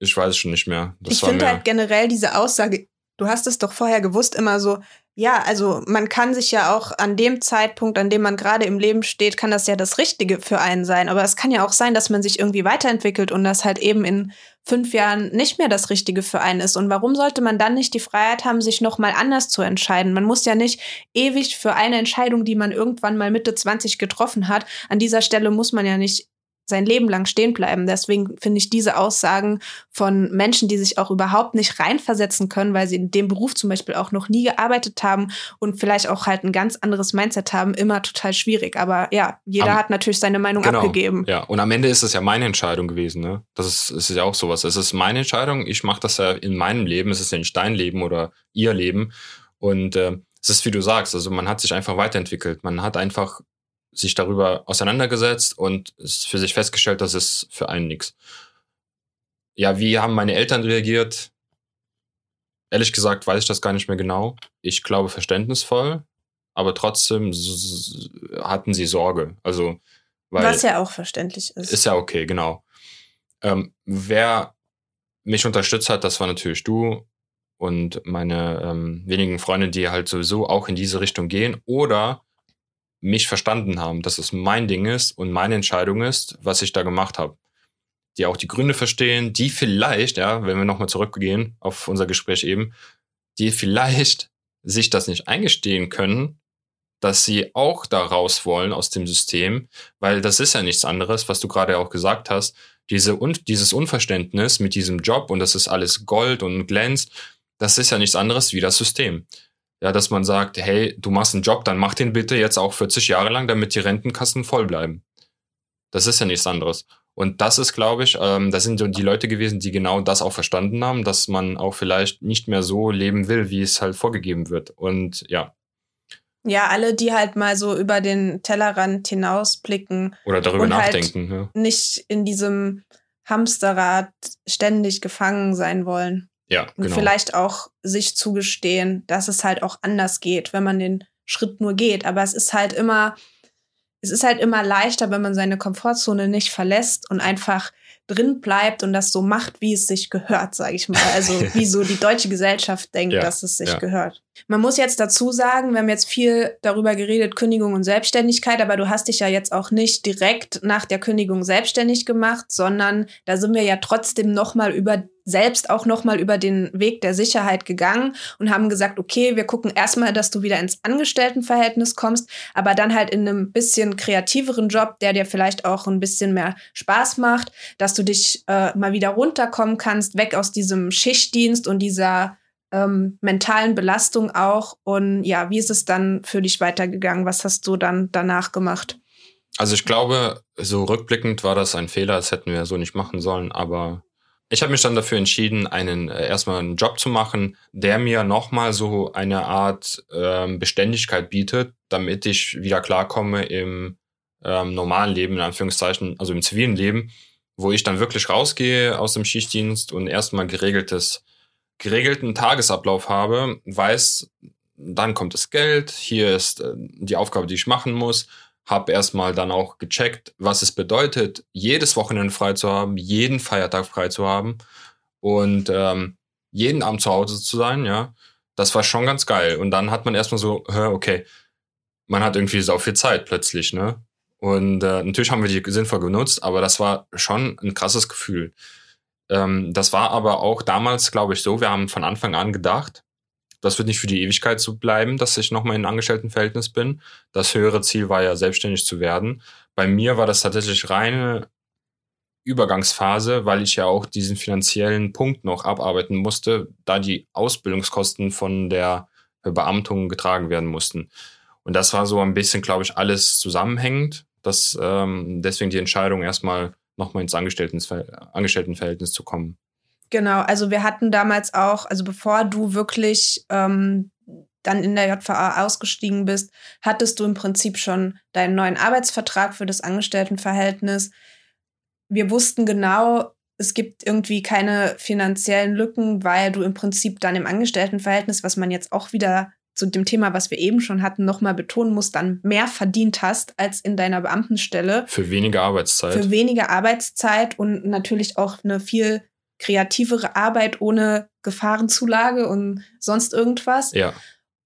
B: Ich weiß es schon nicht mehr.
A: Das ich finde halt generell diese Aussage, du hast es doch vorher gewusst, immer so, ja, also man kann sich ja auch an dem Zeitpunkt, an dem man gerade im Leben steht, kann das ja das Richtige für einen sein. Aber es kann ja auch sein, dass man sich irgendwie weiterentwickelt und das halt eben in fünf Jahren nicht mehr das Richtige für einen ist. Und warum sollte man dann nicht die Freiheit haben, sich nochmal anders zu entscheiden? Man muss ja nicht ewig für eine Entscheidung, die man irgendwann mal Mitte 20 getroffen hat, an dieser Stelle muss man ja nicht sein Leben lang stehen bleiben. Deswegen finde ich diese Aussagen von Menschen, die sich auch überhaupt nicht reinversetzen können, weil sie in dem Beruf zum Beispiel auch noch nie gearbeitet haben und vielleicht auch halt ein ganz anderes Mindset haben, immer total schwierig. Aber ja, jeder am, hat natürlich seine Meinung genau, abgegeben.
B: Ja, und am Ende ist es ja meine Entscheidung gewesen. Ne? Das ist, ist ja auch sowas. Es ist meine Entscheidung. Ich mache das ja in meinem Leben. Es ist ja nicht dein Leben oder ihr Leben. Und äh, es ist, wie du sagst, also man hat sich einfach weiterentwickelt. Man hat einfach sich darüber auseinandergesetzt und für sich festgestellt, dass es für einen nichts. Ja, wie haben meine Eltern reagiert? Ehrlich gesagt weiß ich das gar nicht mehr genau. Ich glaube verständnisvoll, aber trotzdem hatten sie Sorge. Also,
A: weil, Was ja auch verständlich ist.
B: Ist ja okay, genau. Ähm, wer mich unterstützt hat, das war natürlich du und meine ähm, wenigen Freunde, die halt sowieso auch in diese Richtung gehen oder mich verstanden haben, dass es mein Ding ist und meine Entscheidung ist, was ich da gemacht habe. Die auch die Gründe verstehen, die vielleicht, ja, wenn wir nochmal zurückgehen auf unser Gespräch eben, die vielleicht sich das nicht eingestehen können, dass sie auch da raus wollen aus dem System, weil das ist ja nichts anderes, was du gerade auch gesagt hast. Diese, und dieses Unverständnis mit diesem Job und das ist alles Gold und glänzt, das ist ja nichts anderes wie das System. Ja, dass man sagt, hey, du machst einen Job, dann mach den bitte jetzt auch 40 Jahre lang, damit die Rentenkassen voll bleiben. Das ist ja nichts anderes. Und das ist, glaube ich, ähm, das sind die Leute gewesen, die genau das auch verstanden haben, dass man auch vielleicht nicht mehr so leben will, wie es halt vorgegeben wird. Und ja.
A: Ja, alle, die halt mal so über den Tellerrand hinausblicken.
B: Oder darüber nachdenken.
A: Halt ja. Nicht in diesem Hamsterrad ständig gefangen sein wollen.
B: Ja,
A: genau. Und vielleicht auch sich zugestehen, dass es halt auch anders geht, wenn man den Schritt nur geht. Aber es ist halt immer, es ist halt immer leichter, wenn man seine Komfortzone nicht verlässt und einfach drin bleibt und das so macht, wie es sich gehört, sage ich mal. Also wie so die deutsche Gesellschaft denkt, ja, dass es sich ja. gehört. Man muss jetzt dazu sagen, wir haben jetzt viel darüber geredet, Kündigung und Selbstständigkeit, aber du hast dich ja jetzt auch nicht direkt nach der Kündigung selbstständig gemacht, sondern da sind wir ja trotzdem noch mal über selbst auch nochmal über den Weg der Sicherheit gegangen und haben gesagt, okay, wir gucken erstmal, dass du wieder ins Angestelltenverhältnis kommst, aber dann halt in einem bisschen kreativeren Job, der dir vielleicht auch ein bisschen mehr Spaß macht, dass du dich äh, mal wieder runterkommen kannst, weg aus diesem Schichtdienst und dieser ähm, mentalen Belastung auch. Und ja, wie ist es dann für dich weitergegangen? Was hast du dann danach gemacht?
B: Also ich glaube, so rückblickend war das ein Fehler, das hätten wir so nicht machen sollen, aber ich habe mich dann dafür entschieden, einen äh, erstmal einen Job zu machen, der mir nochmal so eine Art ähm, Beständigkeit bietet, damit ich wieder klarkomme im ähm, normalen Leben, in Anführungszeichen, also im zivilen Leben, wo ich dann wirklich rausgehe aus dem Schichtdienst und erstmal geregeltes, geregelten Tagesablauf habe, weiß, dann kommt das Geld, hier ist äh, die Aufgabe, die ich machen muss habe erstmal dann auch gecheckt, was es bedeutet, jedes Wochenende frei zu haben, jeden Feiertag frei zu haben und ähm, jeden Abend zu Hause zu sein, ja. Das war schon ganz geil. Und dann hat man erstmal so, okay, man hat irgendwie so viel Zeit plötzlich, ne? Und äh, natürlich haben wir die sinnvoll genutzt, aber das war schon ein krasses Gefühl. Ähm, das war aber auch damals, glaube ich, so, wir haben von Anfang an gedacht, das wird nicht für die Ewigkeit so bleiben, dass ich nochmal in einem Angestelltenverhältnis bin. Das höhere Ziel war ja, selbstständig zu werden. Bei mir war das tatsächlich reine Übergangsphase, weil ich ja auch diesen finanziellen Punkt noch abarbeiten musste, da die Ausbildungskosten von der Beamtung getragen werden mussten. Und das war so ein bisschen, glaube ich, alles zusammenhängend, dass ähm, deswegen die Entscheidung erstmal nochmal ins Angestelltenverhältnis zu kommen.
A: Genau, also wir hatten damals auch, also bevor du wirklich ähm, dann in der JVA ausgestiegen bist, hattest du im Prinzip schon deinen neuen Arbeitsvertrag für das Angestelltenverhältnis. Wir wussten genau, es gibt irgendwie keine finanziellen Lücken, weil du im Prinzip dann im Angestelltenverhältnis, was man jetzt auch wieder zu dem Thema, was wir eben schon hatten, nochmal betonen musst, dann mehr verdient hast als in deiner Beamtenstelle.
B: Für weniger Arbeitszeit.
A: Für weniger Arbeitszeit und natürlich auch eine viel kreativere Arbeit ohne Gefahrenzulage und sonst irgendwas.
B: Ja.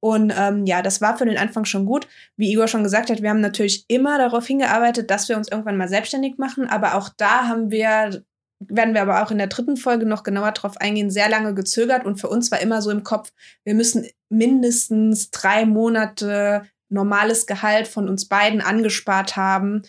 A: Und ähm, ja, das war für den Anfang schon gut. Wie Igor schon gesagt hat, wir haben natürlich immer darauf hingearbeitet, dass wir uns irgendwann mal selbstständig machen. Aber auch da haben wir, werden wir aber auch in der dritten Folge noch genauer drauf eingehen, sehr lange gezögert. Und für uns war immer so im Kopf, wir müssen mindestens drei Monate normales Gehalt von uns beiden angespart haben,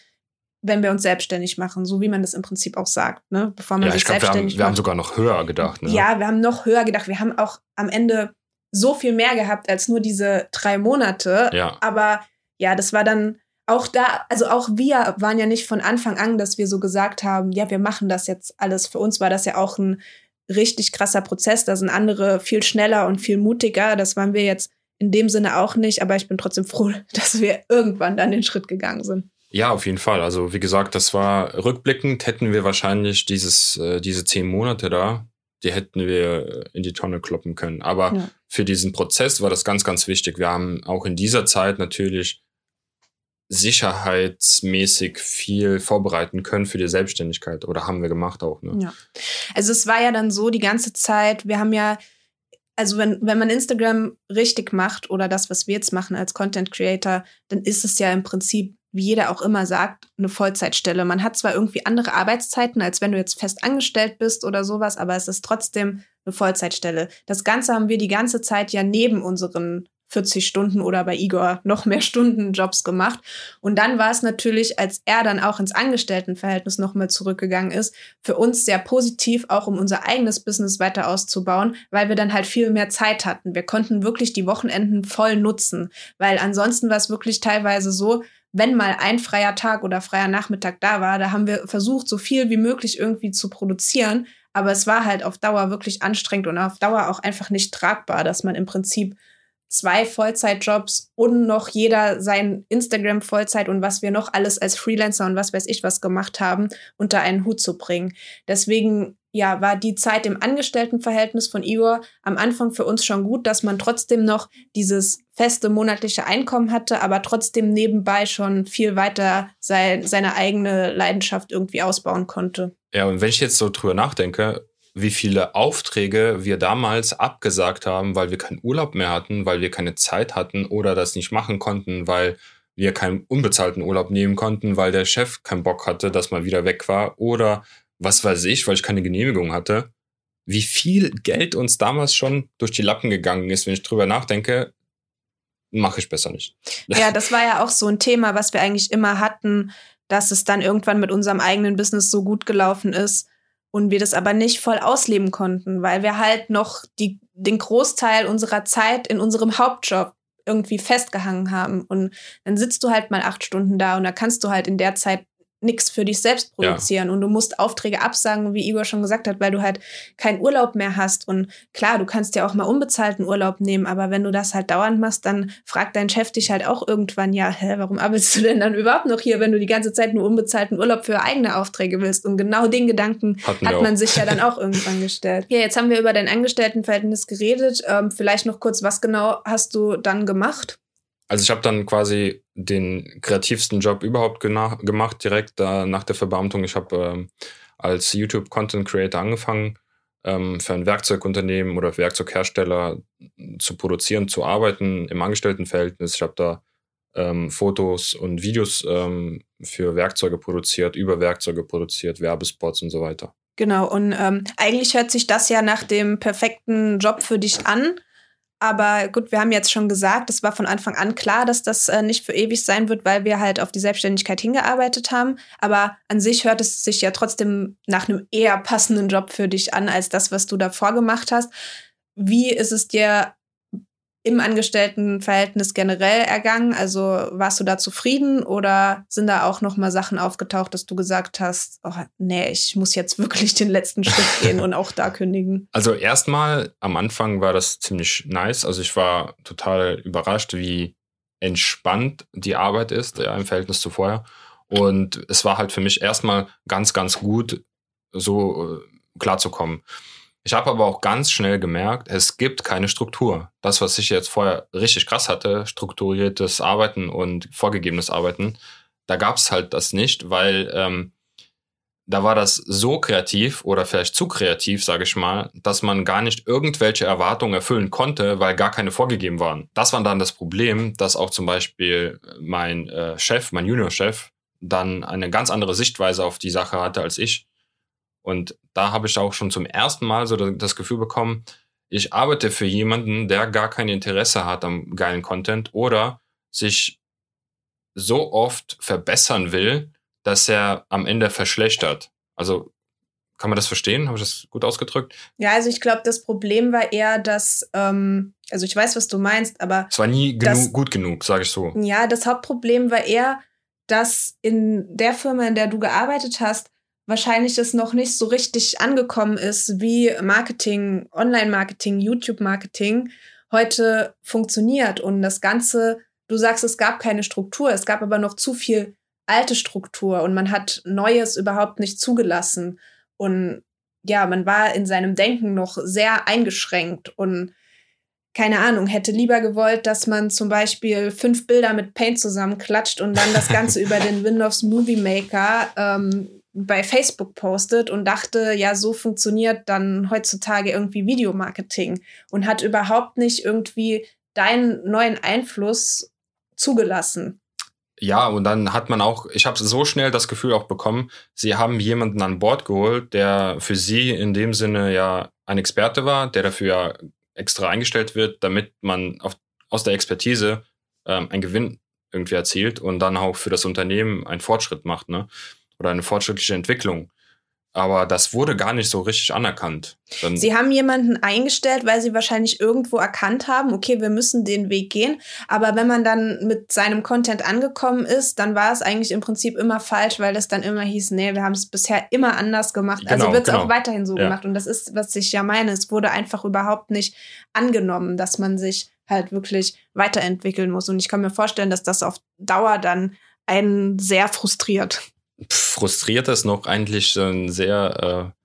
A: wenn wir uns selbstständig machen, so wie man das im Prinzip auch sagt, ne?
B: Bevor man ja, sich ich glaub, selbstständig wir haben, wir haben sogar noch höher gedacht. Ne?
A: Ja, wir haben noch höher gedacht. Wir haben auch am Ende so viel mehr gehabt als nur diese drei Monate.
B: Ja.
A: Aber ja, das war dann auch da, also auch wir waren ja nicht von Anfang an, dass wir so gesagt haben, ja, wir machen das jetzt alles. Für uns war das ja auch ein richtig krasser Prozess. Da sind andere viel schneller und viel mutiger. Das waren wir jetzt in dem Sinne auch nicht, aber ich bin trotzdem froh, dass wir irgendwann dann den Schritt gegangen sind.
B: Ja, auf jeden Fall. Also wie gesagt, das war rückblickend hätten wir wahrscheinlich dieses äh, diese zehn Monate da, die hätten wir in die Tonne kloppen können. Aber ja. für diesen Prozess war das ganz, ganz wichtig. Wir haben auch in dieser Zeit natürlich sicherheitsmäßig viel vorbereiten können für die Selbstständigkeit oder haben wir gemacht auch. Ne?
A: Ja. Also es war ja dann so die ganze Zeit, wir haben ja also wenn, wenn man Instagram richtig macht oder das, was wir jetzt machen als Content Creator, dann ist es ja im Prinzip wie jeder auch immer sagt, eine Vollzeitstelle. Man hat zwar irgendwie andere Arbeitszeiten, als wenn du jetzt fest angestellt bist oder sowas, aber es ist trotzdem eine Vollzeitstelle. Das Ganze haben wir die ganze Zeit ja neben unseren 40 Stunden oder bei Igor noch mehr Stunden Jobs gemacht. Und dann war es natürlich, als er dann auch ins Angestelltenverhältnis nochmal zurückgegangen ist, für uns sehr positiv, auch um unser eigenes Business weiter auszubauen, weil wir dann halt viel mehr Zeit hatten. Wir konnten wirklich die Wochenenden voll nutzen, weil ansonsten war es wirklich teilweise so, wenn mal ein freier Tag oder freier Nachmittag da war, da haben wir versucht, so viel wie möglich irgendwie zu produzieren. Aber es war halt auf Dauer wirklich anstrengend und auf Dauer auch einfach nicht tragbar, dass man im Prinzip zwei Vollzeitjobs und noch jeder sein Instagram Vollzeit und was wir noch alles als Freelancer und was weiß ich was gemacht haben, unter einen Hut zu bringen. Deswegen ja, war die Zeit im Angestelltenverhältnis von Igor am Anfang für uns schon gut, dass man trotzdem noch dieses feste monatliche Einkommen hatte, aber trotzdem nebenbei schon viel weiter sein, seine eigene Leidenschaft irgendwie ausbauen konnte.
B: Ja, und wenn ich jetzt so drüber nachdenke, wie viele Aufträge wir damals abgesagt haben, weil wir keinen Urlaub mehr hatten, weil wir keine Zeit hatten oder das nicht machen konnten, weil wir keinen unbezahlten Urlaub nehmen konnten, weil der Chef keinen Bock hatte, dass man wieder weg war oder was weiß ich, weil ich keine Genehmigung hatte. wie viel Geld uns damals schon durch die Lappen gegangen ist, wenn ich drüber nachdenke, mache ich besser nicht.
A: Ja, das war ja auch so ein Thema, was wir eigentlich immer hatten, dass es dann irgendwann mit unserem eigenen Business so gut gelaufen ist und wir das aber nicht voll ausleben konnten, weil wir halt noch die, den Großteil unserer Zeit in unserem Hauptjob irgendwie festgehangen haben. Und dann sitzt du halt mal acht Stunden da und da kannst du halt in der Zeit nichts für dich selbst produzieren ja. und du musst Aufträge absagen, wie Igor schon gesagt hat, weil du halt keinen Urlaub mehr hast. Und klar, du kannst ja auch mal unbezahlten Urlaub nehmen, aber wenn du das halt dauernd machst, dann fragt dein Chef dich halt auch irgendwann, ja, hä, warum arbeitest du denn dann überhaupt noch hier, wenn du die ganze Zeit nur unbezahlten Urlaub für eigene Aufträge willst? Und genau den Gedanken Hatten hat man sich ja dann auch irgendwann gestellt. Ja, jetzt haben wir über dein Angestelltenverhältnis geredet. Ähm, vielleicht noch kurz, was genau hast du dann gemacht?
B: Also ich habe dann quasi den kreativsten Job überhaupt gemacht, direkt da nach der Verbeamtung. Ich habe ähm, als YouTube-Content-Creator angefangen, ähm, für ein Werkzeugunternehmen oder Werkzeughersteller zu produzieren, zu arbeiten im Angestelltenverhältnis. Ich habe da ähm, Fotos und Videos ähm, für Werkzeuge produziert, über Werkzeuge produziert, Werbespots und so weiter.
A: Genau, und ähm, eigentlich hört sich das ja nach dem perfekten Job für dich an. Aber gut, wir haben jetzt schon gesagt, es war von Anfang an klar, dass das äh, nicht für ewig sein wird, weil wir halt auf die Selbstständigkeit hingearbeitet haben. Aber an sich hört es sich ja trotzdem nach einem eher passenden Job für dich an, als das, was du davor gemacht hast. Wie ist es dir im Angestelltenverhältnis generell ergangen? Also warst du da zufrieden oder sind da auch noch mal Sachen aufgetaucht, dass du gesagt hast, oh, nee, ich muss jetzt wirklich den letzten Schritt gehen und auch da kündigen?
B: Also erstmal am Anfang war das ziemlich nice. Also ich war total überrascht, wie entspannt die Arbeit ist ja, im Verhältnis zu vorher. Und es war halt für mich erstmal ganz, ganz gut, so äh, klarzukommen. Ich habe aber auch ganz schnell gemerkt, es gibt keine Struktur. Das, was ich jetzt vorher richtig krass hatte, strukturiertes Arbeiten und vorgegebenes Arbeiten, da gab es halt das nicht, weil ähm, da war das so kreativ oder vielleicht zu kreativ, sage ich mal, dass man gar nicht irgendwelche Erwartungen erfüllen konnte, weil gar keine vorgegeben waren. Das war dann das Problem, dass auch zum Beispiel mein äh, Chef, mein Juniorchef, dann eine ganz andere Sichtweise auf die Sache hatte als ich. Und da habe ich auch schon zum ersten Mal so das Gefühl bekommen, ich arbeite für jemanden, der gar kein Interesse hat am geilen Content oder sich so oft verbessern will, dass er am Ende verschlechtert. Also kann man das verstehen? Habe ich das gut ausgedrückt?
A: Ja, also ich glaube, das Problem war eher, dass, ähm, also ich weiß, was du meinst, aber.
B: Es war nie genu das, gut genug, sage ich so.
A: Ja, das Hauptproblem war eher, dass in der Firma, in der du gearbeitet hast, wahrscheinlich es noch nicht so richtig angekommen ist, wie Marketing, Online-Marketing, YouTube-Marketing heute funktioniert. Und das Ganze, du sagst, es gab keine Struktur, es gab aber noch zu viel alte Struktur und man hat Neues überhaupt nicht zugelassen. Und ja, man war in seinem Denken noch sehr eingeschränkt und keine Ahnung, hätte lieber gewollt, dass man zum Beispiel fünf Bilder mit Paint zusammenklatscht und dann das Ganze über den Windows Movie Maker ähm, bei Facebook postet und dachte, ja, so funktioniert dann heutzutage irgendwie Videomarketing und hat überhaupt nicht irgendwie deinen neuen Einfluss zugelassen.
B: Ja, und dann hat man auch, ich habe so schnell das Gefühl auch bekommen, sie haben jemanden an Bord geholt, der für sie in dem Sinne ja ein Experte war, der dafür ja extra eingestellt wird, damit man auf, aus der Expertise ähm, einen Gewinn irgendwie erzielt und dann auch für das Unternehmen einen Fortschritt macht. Ne? Oder eine fortschrittliche Entwicklung. Aber das wurde gar nicht so richtig anerkannt.
A: Dann sie haben jemanden eingestellt, weil sie wahrscheinlich irgendwo erkannt haben, okay, wir müssen den Weg gehen. Aber wenn man dann mit seinem Content angekommen ist, dann war es eigentlich im Prinzip immer falsch, weil es dann immer hieß, nee, wir haben es bisher immer anders gemacht. Also genau, also wird es genau. auch weiterhin so ja. gemacht. Und das ist, was ich ja meine. Es wurde einfach überhaupt nicht angenommen, dass man sich halt wirklich weiterentwickeln muss. Und ich kann mir vorstellen, dass das auf Dauer dann einen sehr frustriert
B: frustriert ist noch eigentlich ein sehr äh,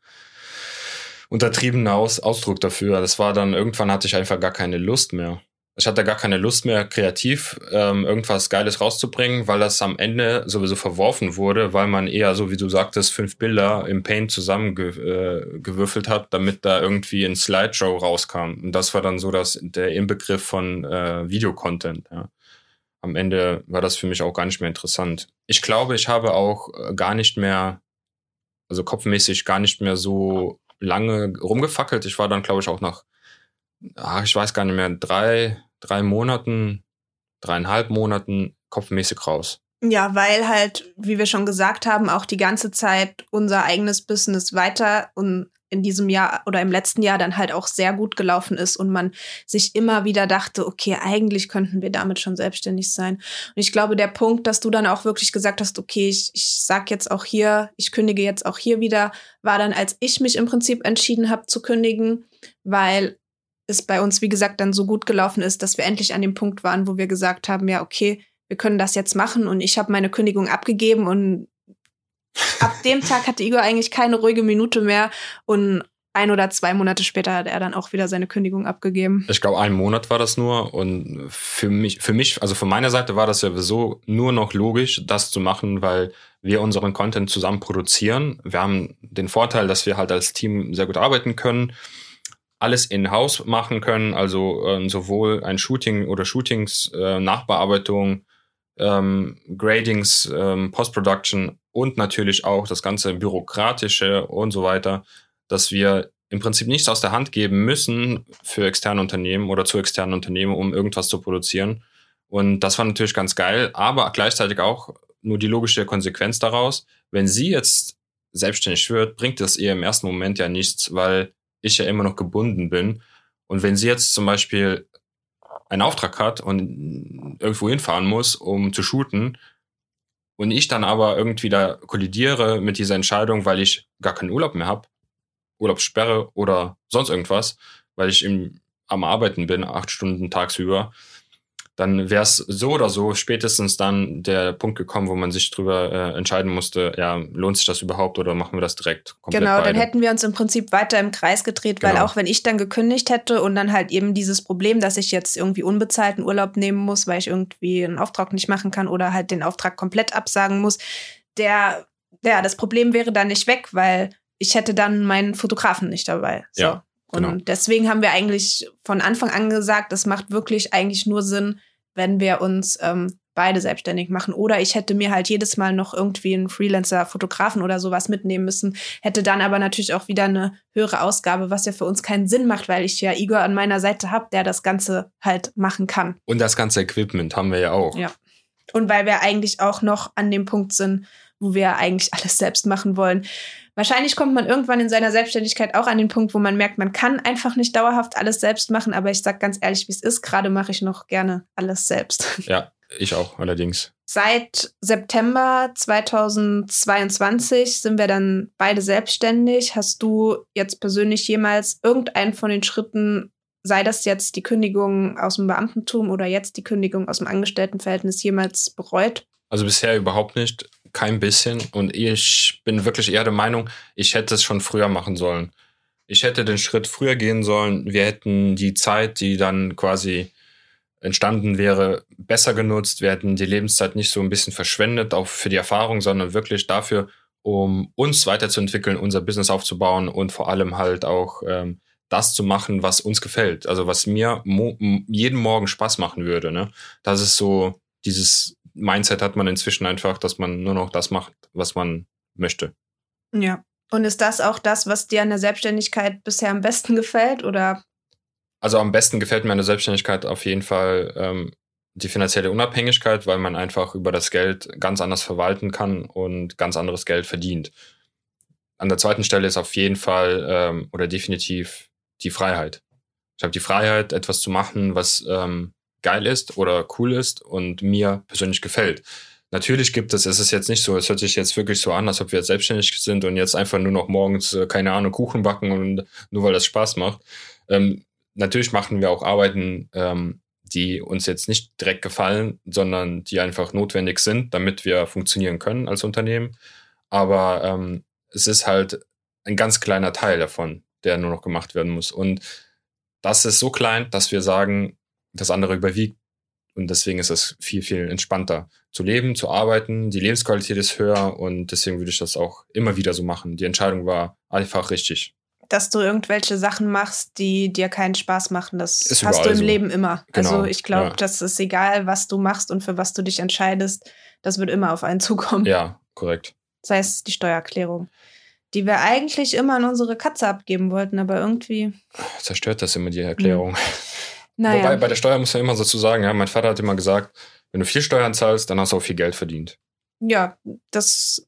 B: untertriebener Aus Ausdruck dafür. Das war dann, irgendwann hatte ich einfach gar keine Lust mehr. Ich hatte gar keine Lust mehr, kreativ ähm, irgendwas Geiles rauszubringen, weil das am Ende sowieso verworfen wurde, weil man eher, so wie du sagtest, fünf Bilder im Paint zusammengewürfelt äh, hat, damit da irgendwie ein Slideshow rauskam. Und das war dann so das, der Inbegriff von äh, Videocontent. Ja am Ende war das für mich auch gar nicht mehr interessant. Ich glaube, ich habe auch äh, gar nicht mehr, also kopfmäßig gar nicht mehr so lange rumgefackelt. Ich war dann, glaube ich, auch nach, ach, ich weiß gar nicht mehr, drei, drei Monaten, dreieinhalb Monaten kopfmäßig raus.
A: Ja, weil halt, wie wir schon gesagt haben, auch die ganze Zeit unser eigenes Business weiter und in diesem Jahr oder im letzten Jahr dann halt auch sehr gut gelaufen ist und man sich immer wieder dachte, okay, eigentlich könnten wir damit schon selbstständig sein. Und ich glaube, der Punkt, dass du dann auch wirklich gesagt hast, okay, ich, ich sag jetzt auch hier, ich kündige jetzt auch hier wieder, war dann, als ich mich im Prinzip entschieden habe zu kündigen, weil es bei uns, wie gesagt, dann so gut gelaufen ist, dass wir endlich an dem Punkt waren, wo wir gesagt haben, ja, okay, wir können das jetzt machen und ich habe meine Kündigung abgegeben und ab dem Tag hatte Igor eigentlich keine ruhige Minute mehr und ein oder zwei Monate später hat er dann auch wieder seine Kündigung abgegeben.
B: Ich glaube, ein Monat war das nur. Und für mich, für mich, also von meiner Seite war das ja sowieso nur noch logisch, das zu machen, weil wir unseren Content zusammen produzieren. Wir haben den Vorteil, dass wir halt als Team sehr gut arbeiten können, alles in-house machen können, also äh, sowohl ein Shooting oder Shootings, äh, Nachbearbeitung, ähm, Gradings, ähm, Post-Production und natürlich auch das ganze Bürokratische und so weiter, dass wir im Prinzip nichts aus der Hand geben müssen für externe Unternehmen oder zu externen Unternehmen, um irgendwas zu produzieren. Und das war natürlich ganz geil, aber gleichzeitig auch nur die logische Konsequenz daraus. Wenn sie jetzt selbstständig wird, bringt das ihr im ersten Moment ja nichts, weil ich ja immer noch gebunden bin. Und wenn sie jetzt zum Beispiel einen Auftrag hat und irgendwo hinfahren muss, um zu shooten, und ich dann aber irgendwie da kollidiere mit dieser Entscheidung, weil ich gar keinen Urlaub mehr habe, Urlaubssperre oder sonst irgendwas, weil ich im, am Arbeiten bin, acht Stunden tagsüber, dann wäre es so oder so spätestens dann der Punkt gekommen, wo man sich drüber äh, entscheiden musste, ja, lohnt sich das überhaupt oder machen wir das direkt
A: komplett Genau, beide. dann hätten wir uns im Prinzip weiter im Kreis gedreht, genau. weil auch wenn ich dann gekündigt hätte und dann halt eben dieses Problem, dass ich jetzt irgendwie unbezahlten Urlaub nehmen muss, weil ich irgendwie einen Auftrag nicht machen kann oder halt den Auftrag komplett absagen muss, der, ja, das Problem wäre dann nicht weg, weil ich hätte dann meinen Fotografen nicht dabei. So. Ja. Genau. Und deswegen haben wir eigentlich von Anfang an gesagt, es macht wirklich eigentlich nur Sinn, wenn wir uns ähm, beide selbstständig machen. Oder ich hätte mir halt jedes Mal noch irgendwie einen Freelancer-Fotografen oder sowas mitnehmen müssen, hätte dann aber natürlich auch wieder eine höhere Ausgabe, was ja für uns keinen Sinn macht, weil ich ja Igor an meiner Seite habe, der das Ganze halt machen kann.
B: Und das ganze Equipment haben wir ja auch.
A: Ja. Und weil wir eigentlich auch noch an dem Punkt sind, wo wir eigentlich alles selbst machen wollen. Wahrscheinlich kommt man irgendwann in seiner Selbstständigkeit auch an den Punkt, wo man merkt, man kann einfach nicht dauerhaft alles selbst machen. Aber ich sag ganz ehrlich, wie es ist. Gerade mache ich noch gerne alles selbst.
B: Ja, ich auch allerdings.
A: Seit September 2022 sind wir dann beide selbstständig. Hast du jetzt persönlich jemals irgendeinen von den Schritten, sei das jetzt die Kündigung aus dem Beamtentum oder jetzt die Kündigung aus dem Angestelltenverhältnis, jemals bereut?
B: Also bisher überhaupt nicht kein bisschen. Und ich bin wirklich eher der Meinung, ich hätte es schon früher machen sollen. Ich hätte den Schritt früher gehen sollen. Wir hätten die Zeit, die dann quasi entstanden wäre, besser genutzt. Wir hätten die Lebenszeit nicht so ein bisschen verschwendet, auch für die Erfahrung, sondern wirklich dafür, um uns weiterzuentwickeln, unser Business aufzubauen und vor allem halt auch ähm, das zu machen, was uns gefällt. Also was mir mo jeden Morgen Spaß machen würde. Ne? Das ist so dieses Mindset hat man inzwischen einfach, dass man nur noch das macht, was man möchte.
A: Ja. Und ist das auch das, was dir an der Selbstständigkeit bisher am besten gefällt? Oder?
B: Also am besten gefällt mir an der Selbstständigkeit auf jeden Fall ähm, die finanzielle Unabhängigkeit, weil man einfach über das Geld ganz anders verwalten kann und ganz anderes Geld verdient. An der zweiten Stelle ist auf jeden Fall ähm, oder definitiv die Freiheit. Ich habe die Freiheit, etwas zu machen, was ähm, geil ist oder cool ist und mir persönlich gefällt. Natürlich gibt es, es ist jetzt nicht so, es hört sich jetzt wirklich so an, als ob wir jetzt selbstständig sind und jetzt einfach nur noch morgens, äh, keine Ahnung, Kuchen backen und nur weil das Spaß macht. Ähm, natürlich machen wir auch Arbeiten, ähm, die uns jetzt nicht direkt gefallen, sondern die einfach notwendig sind, damit wir funktionieren können als Unternehmen. Aber ähm, es ist halt ein ganz kleiner Teil davon, der nur noch gemacht werden muss. Und das ist so klein, dass wir sagen, das andere überwiegt. Und deswegen ist es viel, viel entspannter zu leben, zu arbeiten. Die Lebensqualität ist höher und deswegen würde ich das auch immer wieder so machen. Die Entscheidung war einfach richtig.
A: Dass du irgendwelche Sachen machst, die dir keinen Spaß machen, das ist hast du im so. Leben immer. Genau, also ich glaube, ja. das ist egal, was du machst und für was du dich entscheidest, das wird immer auf einen zukommen.
B: Ja, korrekt.
A: Sei es die Steuererklärung. die wir eigentlich immer an unsere Katze abgeben wollten, aber irgendwie.
B: Zerstört das immer die Erklärung.
A: Naja.
B: Wobei bei der Steuer muss man immer so zu sagen, ja, mein Vater hat immer gesagt, wenn du viel Steuern zahlst, dann hast du auch viel Geld verdient.
A: Ja, das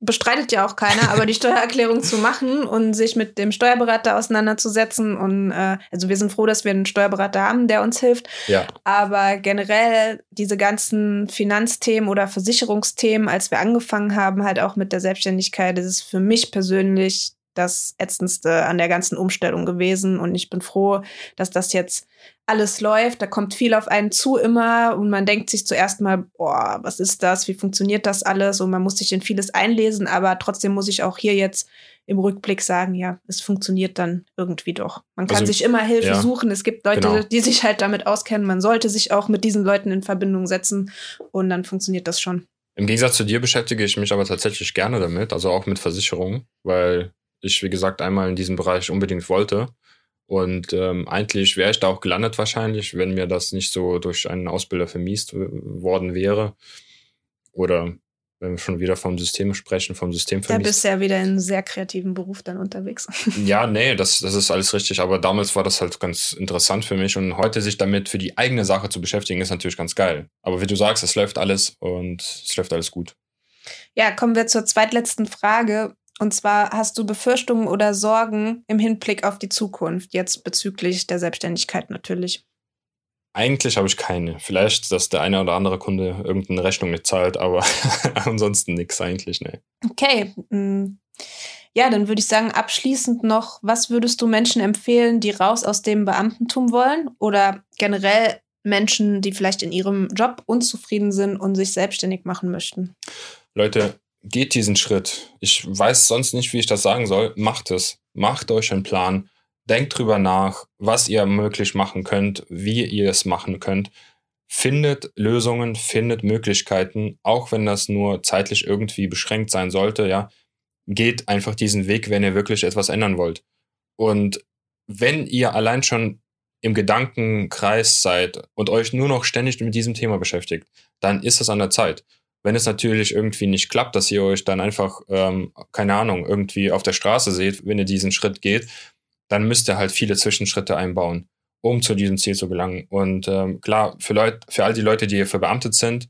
A: bestreitet ja auch keiner, aber die Steuererklärung zu machen und sich mit dem Steuerberater auseinanderzusetzen und äh, also wir sind froh, dass wir einen Steuerberater haben, der uns hilft.
B: Ja.
A: Aber generell diese ganzen Finanzthemen oder Versicherungsthemen, als wir angefangen haben, halt auch mit der Selbstständigkeit, das ist für mich persönlich das ätzendste an der ganzen Umstellung gewesen. Und ich bin froh, dass das jetzt alles läuft, da kommt viel auf einen zu immer. Und man denkt sich zuerst mal, boah, was ist das, wie funktioniert das alles? Und man muss sich in vieles einlesen, aber trotzdem muss ich auch hier jetzt im Rückblick sagen, ja, es funktioniert dann irgendwie doch. Man kann also, sich immer Hilfe ja, suchen, es gibt Leute, genau. die sich halt damit auskennen, man sollte sich auch mit diesen Leuten in Verbindung setzen. Und dann funktioniert das schon.
B: Im Gegensatz zu dir beschäftige ich mich aber tatsächlich gerne damit, also auch mit Versicherungen, weil ich, wie gesagt, einmal in diesem Bereich unbedingt wollte und ähm, eigentlich wäre ich da auch gelandet wahrscheinlich, wenn mir das nicht so durch einen Ausbilder vermiest worden wäre. Oder wenn wir schon wieder vom System sprechen, vom System
A: vermiest. Da bist du ja wieder in einem sehr kreativen Beruf dann unterwegs.
B: ja, nee, das, das ist alles richtig. Aber damals war das halt ganz interessant für mich. Und heute sich damit für die eigene Sache zu beschäftigen, ist natürlich ganz geil. Aber wie du sagst, es läuft alles und es läuft alles gut.
A: Ja, kommen wir zur zweitletzten Frage. Und zwar hast du Befürchtungen oder Sorgen im Hinblick auf die Zukunft, jetzt bezüglich der Selbstständigkeit natürlich.
B: Eigentlich habe ich keine. Vielleicht, dass der eine oder andere Kunde irgendeine Rechnung nicht zahlt, aber ansonsten nichts eigentlich, ne.
A: Okay. Mm. Ja, dann würde ich sagen, abschließend noch, was würdest du Menschen empfehlen, die raus aus dem Beamtentum wollen oder generell Menschen, die vielleicht in ihrem Job unzufrieden sind und sich selbstständig machen möchten?
B: Leute, geht diesen Schritt. Ich weiß sonst nicht, wie ich das sagen soll. Macht es. Macht euch einen Plan. Denkt drüber nach, was ihr möglich machen könnt, wie ihr es machen könnt. Findet Lösungen, findet Möglichkeiten, auch wenn das nur zeitlich irgendwie beschränkt sein sollte, ja. Geht einfach diesen Weg, wenn ihr wirklich etwas ändern wollt. Und wenn ihr allein schon im Gedankenkreis seid und euch nur noch ständig mit diesem Thema beschäftigt, dann ist es an der Zeit. Wenn es natürlich irgendwie nicht klappt, dass ihr euch dann einfach, ähm, keine Ahnung, irgendwie auf der Straße seht, wenn ihr diesen Schritt geht, dann müsst ihr halt viele Zwischenschritte einbauen, um zu diesem Ziel zu gelangen. Und ähm, klar, für, Leute, für all die Leute, die hier verbeamtet sind,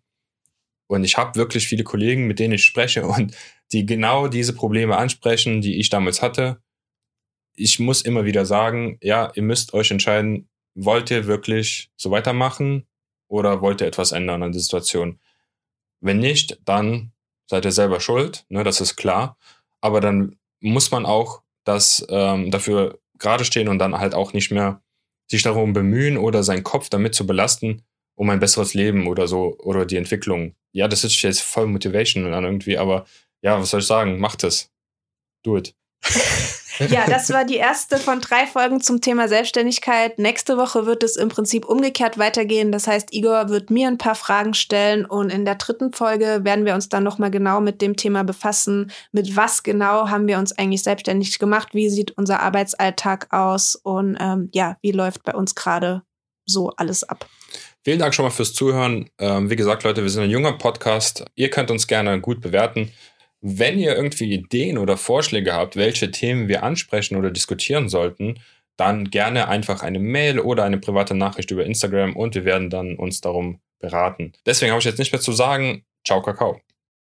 B: und ich habe wirklich viele Kollegen, mit denen ich spreche und die genau diese Probleme ansprechen, die ich damals hatte. Ich muss immer wieder sagen, ja, ihr müsst euch entscheiden, wollt ihr wirklich so weitermachen oder wollt ihr etwas ändern an der Situation? Wenn nicht, dann seid ihr selber schuld, ne, das ist klar. Aber dann muss man auch das ähm, dafür gerade stehen und dann halt auch nicht mehr sich darum bemühen oder seinen Kopf damit zu belasten, um ein besseres Leben oder so oder die Entwicklung. Ja, das ist jetzt voll Motivation an irgendwie, aber ja, was soll ich sagen? Macht es. Do it.
A: Ja, das war die erste von drei Folgen zum Thema Selbstständigkeit. Nächste Woche wird es im Prinzip umgekehrt weitergehen. Das heißt, Igor wird mir ein paar Fragen stellen und in der dritten Folge werden wir uns dann nochmal genau mit dem Thema befassen. Mit was genau haben wir uns eigentlich selbstständig gemacht? Wie sieht unser Arbeitsalltag aus? Und ähm, ja, wie läuft bei uns gerade so alles ab?
B: Vielen Dank schon mal fürs Zuhören. Ähm, wie gesagt, Leute, wir sind ein junger Podcast. Ihr könnt uns gerne gut bewerten. Wenn ihr irgendwie Ideen oder Vorschläge habt, welche Themen wir ansprechen oder diskutieren sollten, dann gerne einfach eine Mail oder eine private Nachricht über Instagram und wir werden dann uns darum beraten. Deswegen habe ich jetzt nicht mehr zu sagen. Ciao, Kakao.